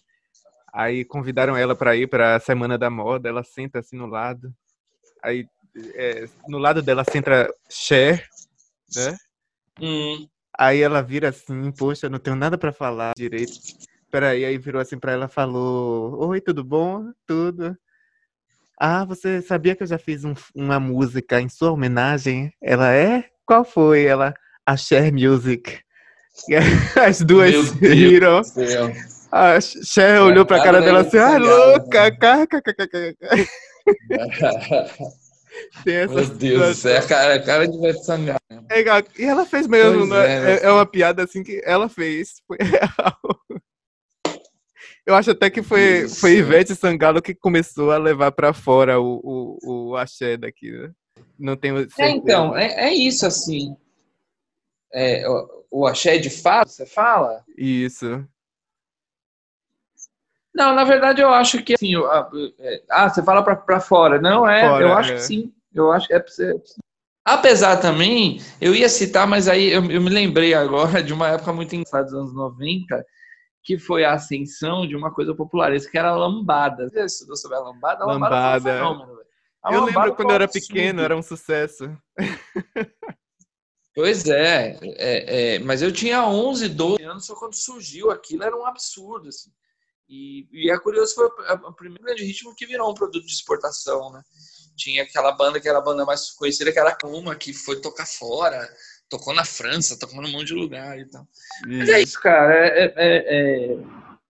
Aí convidaram ela para ir para a Semana da Moda. Ela senta assim no lado. Aí é, no lado dela senta Cher, né? Hum. Aí ela vira assim, poxa, não tenho nada para falar direito. Peraí, aí virou assim para ela, falou: Oi, tudo bom? Tudo. Ah, você sabia que eu já fiz um, uma música em sua homenagem? Ela é? Qual foi? Ela, a Share Music. As duas riram. A Cher olhou pra cara dela assim, ah, louca, Tem essa Meu Deus do céu, é cara, cara de Ivete Sangalo. É, e ela fez mesmo, né? É, é, é, uma piada assim que ela fez. Foi real. Eu acho até que foi, foi Ivete Sangalo que começou a levar para fora o, o, o axé daqui, né? Não tenho É, então, é, é isso, assim. É, o, o axé de fato, você fala? Isso. Não, na verdade eu acho que assim, é, ah, você fala para fora. Não, é, fora, eu acho é. que sim. Eu acho que é, é Apesar também, eu ia citar, mas aí eu, eu me lembrei agora de uma época muito engraçada dos anos 90, que foi a ascensão de uma coisa popularesca, que era a lambada. Você estudou sobre a lambada? A lambada, lambada. foi um fenômeno, Eu lembro quando eu era pequeno, era um sucesso. Pois é, é, é, mas eu tinha 11, 12 anos, só quando surgiu aquilo era um absurdo, assim. E, e é curioso, foi o primeiro grande ritmo que virou um produto de exportação, né? Tinha aquela banda que era a banda mais conhecida, que era a Kuma, que foi tocar fora, tocou na França, tocou num monte de lugar e tal. Mas é isso, cara. É, é, é,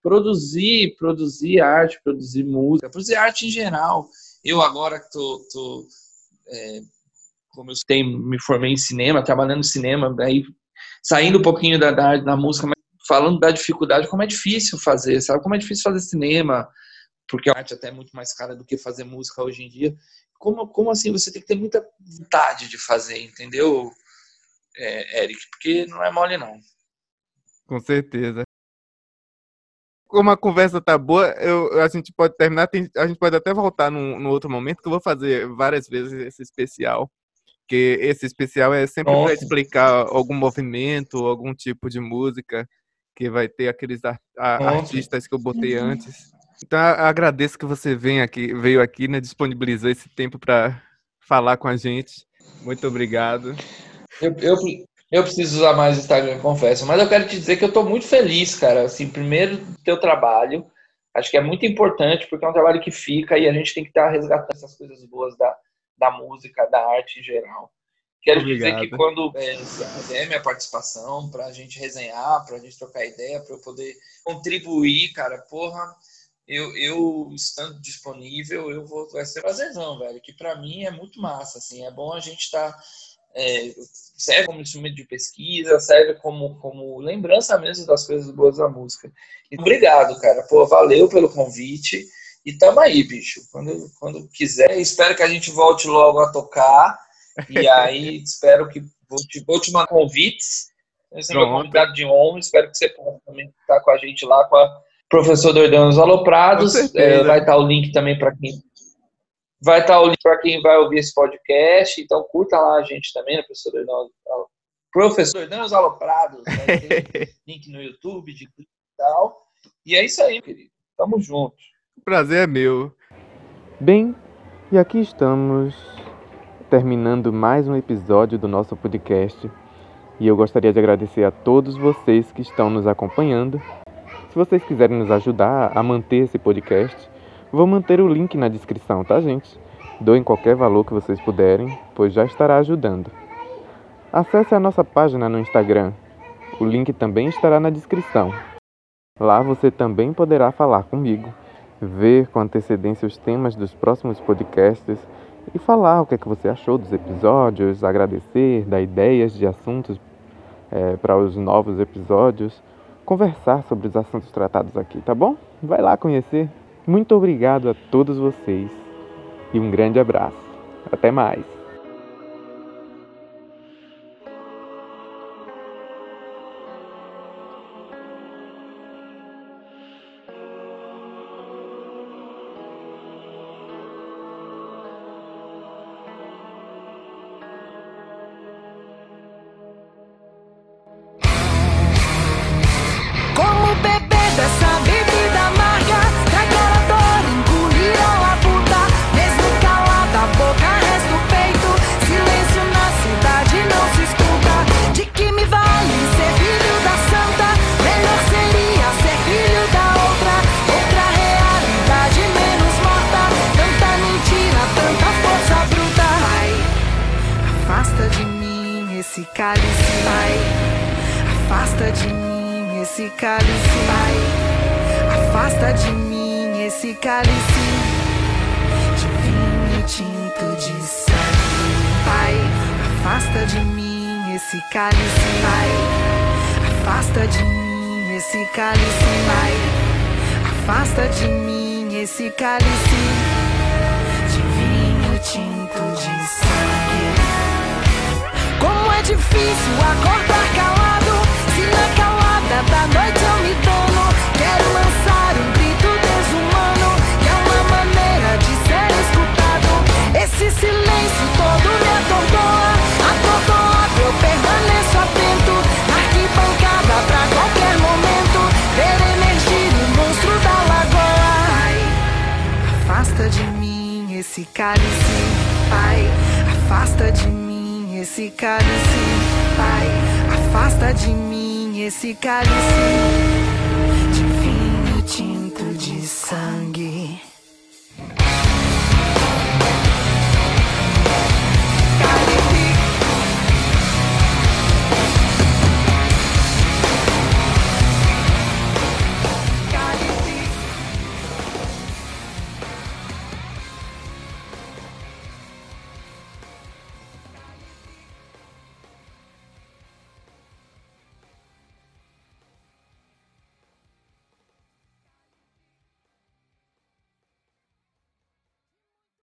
produzir, produzir arte, produzir música, produzir arte em geral. Eu agora que tô, tô é, como eu tenho, me formei em cinema, trabalhando em cinema, aí saindo um pouquinho da, da, da música, mas falando da dificuldade, como é difícil fazer, sabe? Como é difícil fazer cinema, porque a arte até é muito mais cara do que fazer música hoje em dia. Como, como assim? Você tem que ter muita vontade de fazer, entendeu? É, Eric, porque não é mole não. Com certeza. Como a conversa tá boa, eu, a gente pode terminar, tem, a gente pode até voltar num, num, outro momento, que eu vou fazer várias vezes esse especial. Que esse especial é sempre para explicar algum movimento, algum tipo de música, que vai ter aqueles a, a, artistas que eu botei uhum. antes. Então agradeço que você vem aqui, veio aqui, né, disponibilizou esse tempo para falar com a gente. Muito obrigado. Eu, eu, eu preciso usar mais o Instagram, confesso. Mas eu quero te dizer que eu estou muito feliz, cara. Assim, primeiro, do teu trabalho. Acho que é muito importante, porque é um trabalho que fica e a gente tem que estar resgatando essas coisas boas da, da música, da arte em geral. Quero Obrigado. dizer que quando é, minha participação, para a gente resenhar, para a gente trocar ideia, para eu poder contribuir, cara, porra, eu, eu estando disponível, eu vou, vai ser prazerzão, velho, que para mim é muito massa, assim, é bom a gente estar tá é, serve como instrumento de pesquisa, serve como, como lembrança mesmo das coisas boas da música. E obrigado, cara. Pô, valeu pelo convite. E tamo aí, bicho. Quando, quando quiser, espero que a gente volte logo a tocar. E aí, espero que vou te, vou te mandar convites. Você é meu convidado de honra. Espero que você possa também estar com a gente lá com a professor Dordanos Aloprados. É, vai estar o link também para quem Vai estar o link para quem vai ouvir esse podcast, então curta lá a gente também, né, professor Hernandes, professor Hernandes Aloprados, vai ter link no YouTube de e tal. E é isso aí, querido. Tamo junto. O prazer é meu. Bem, e aqui estamos terminando mais um episódio do nosso podcast. E eu gostaria de agradecer a todos vocês que estão nos acompanhando. Se vocês quiserem nos ajudar a manter esse podcast, Vou manter o link na descrição, tá, gente? Doem qualquer valor que vocês puderem, pois já estará ajudando. Acesse a nossa página no Instagram, O link também estará na descrição. Lá você também poderá falar comigo, ver com antecedência os temas dos próximos podcasts e falar o que, é que você achou dos episódios, agradecer, dar ideias de assuntos é, para os novos episódios, conversar sobre os assuntos tratados aqui, tá bom? Vai lá conhecer. Muito obrigado a todos vocês e um grande abraço. Até mais!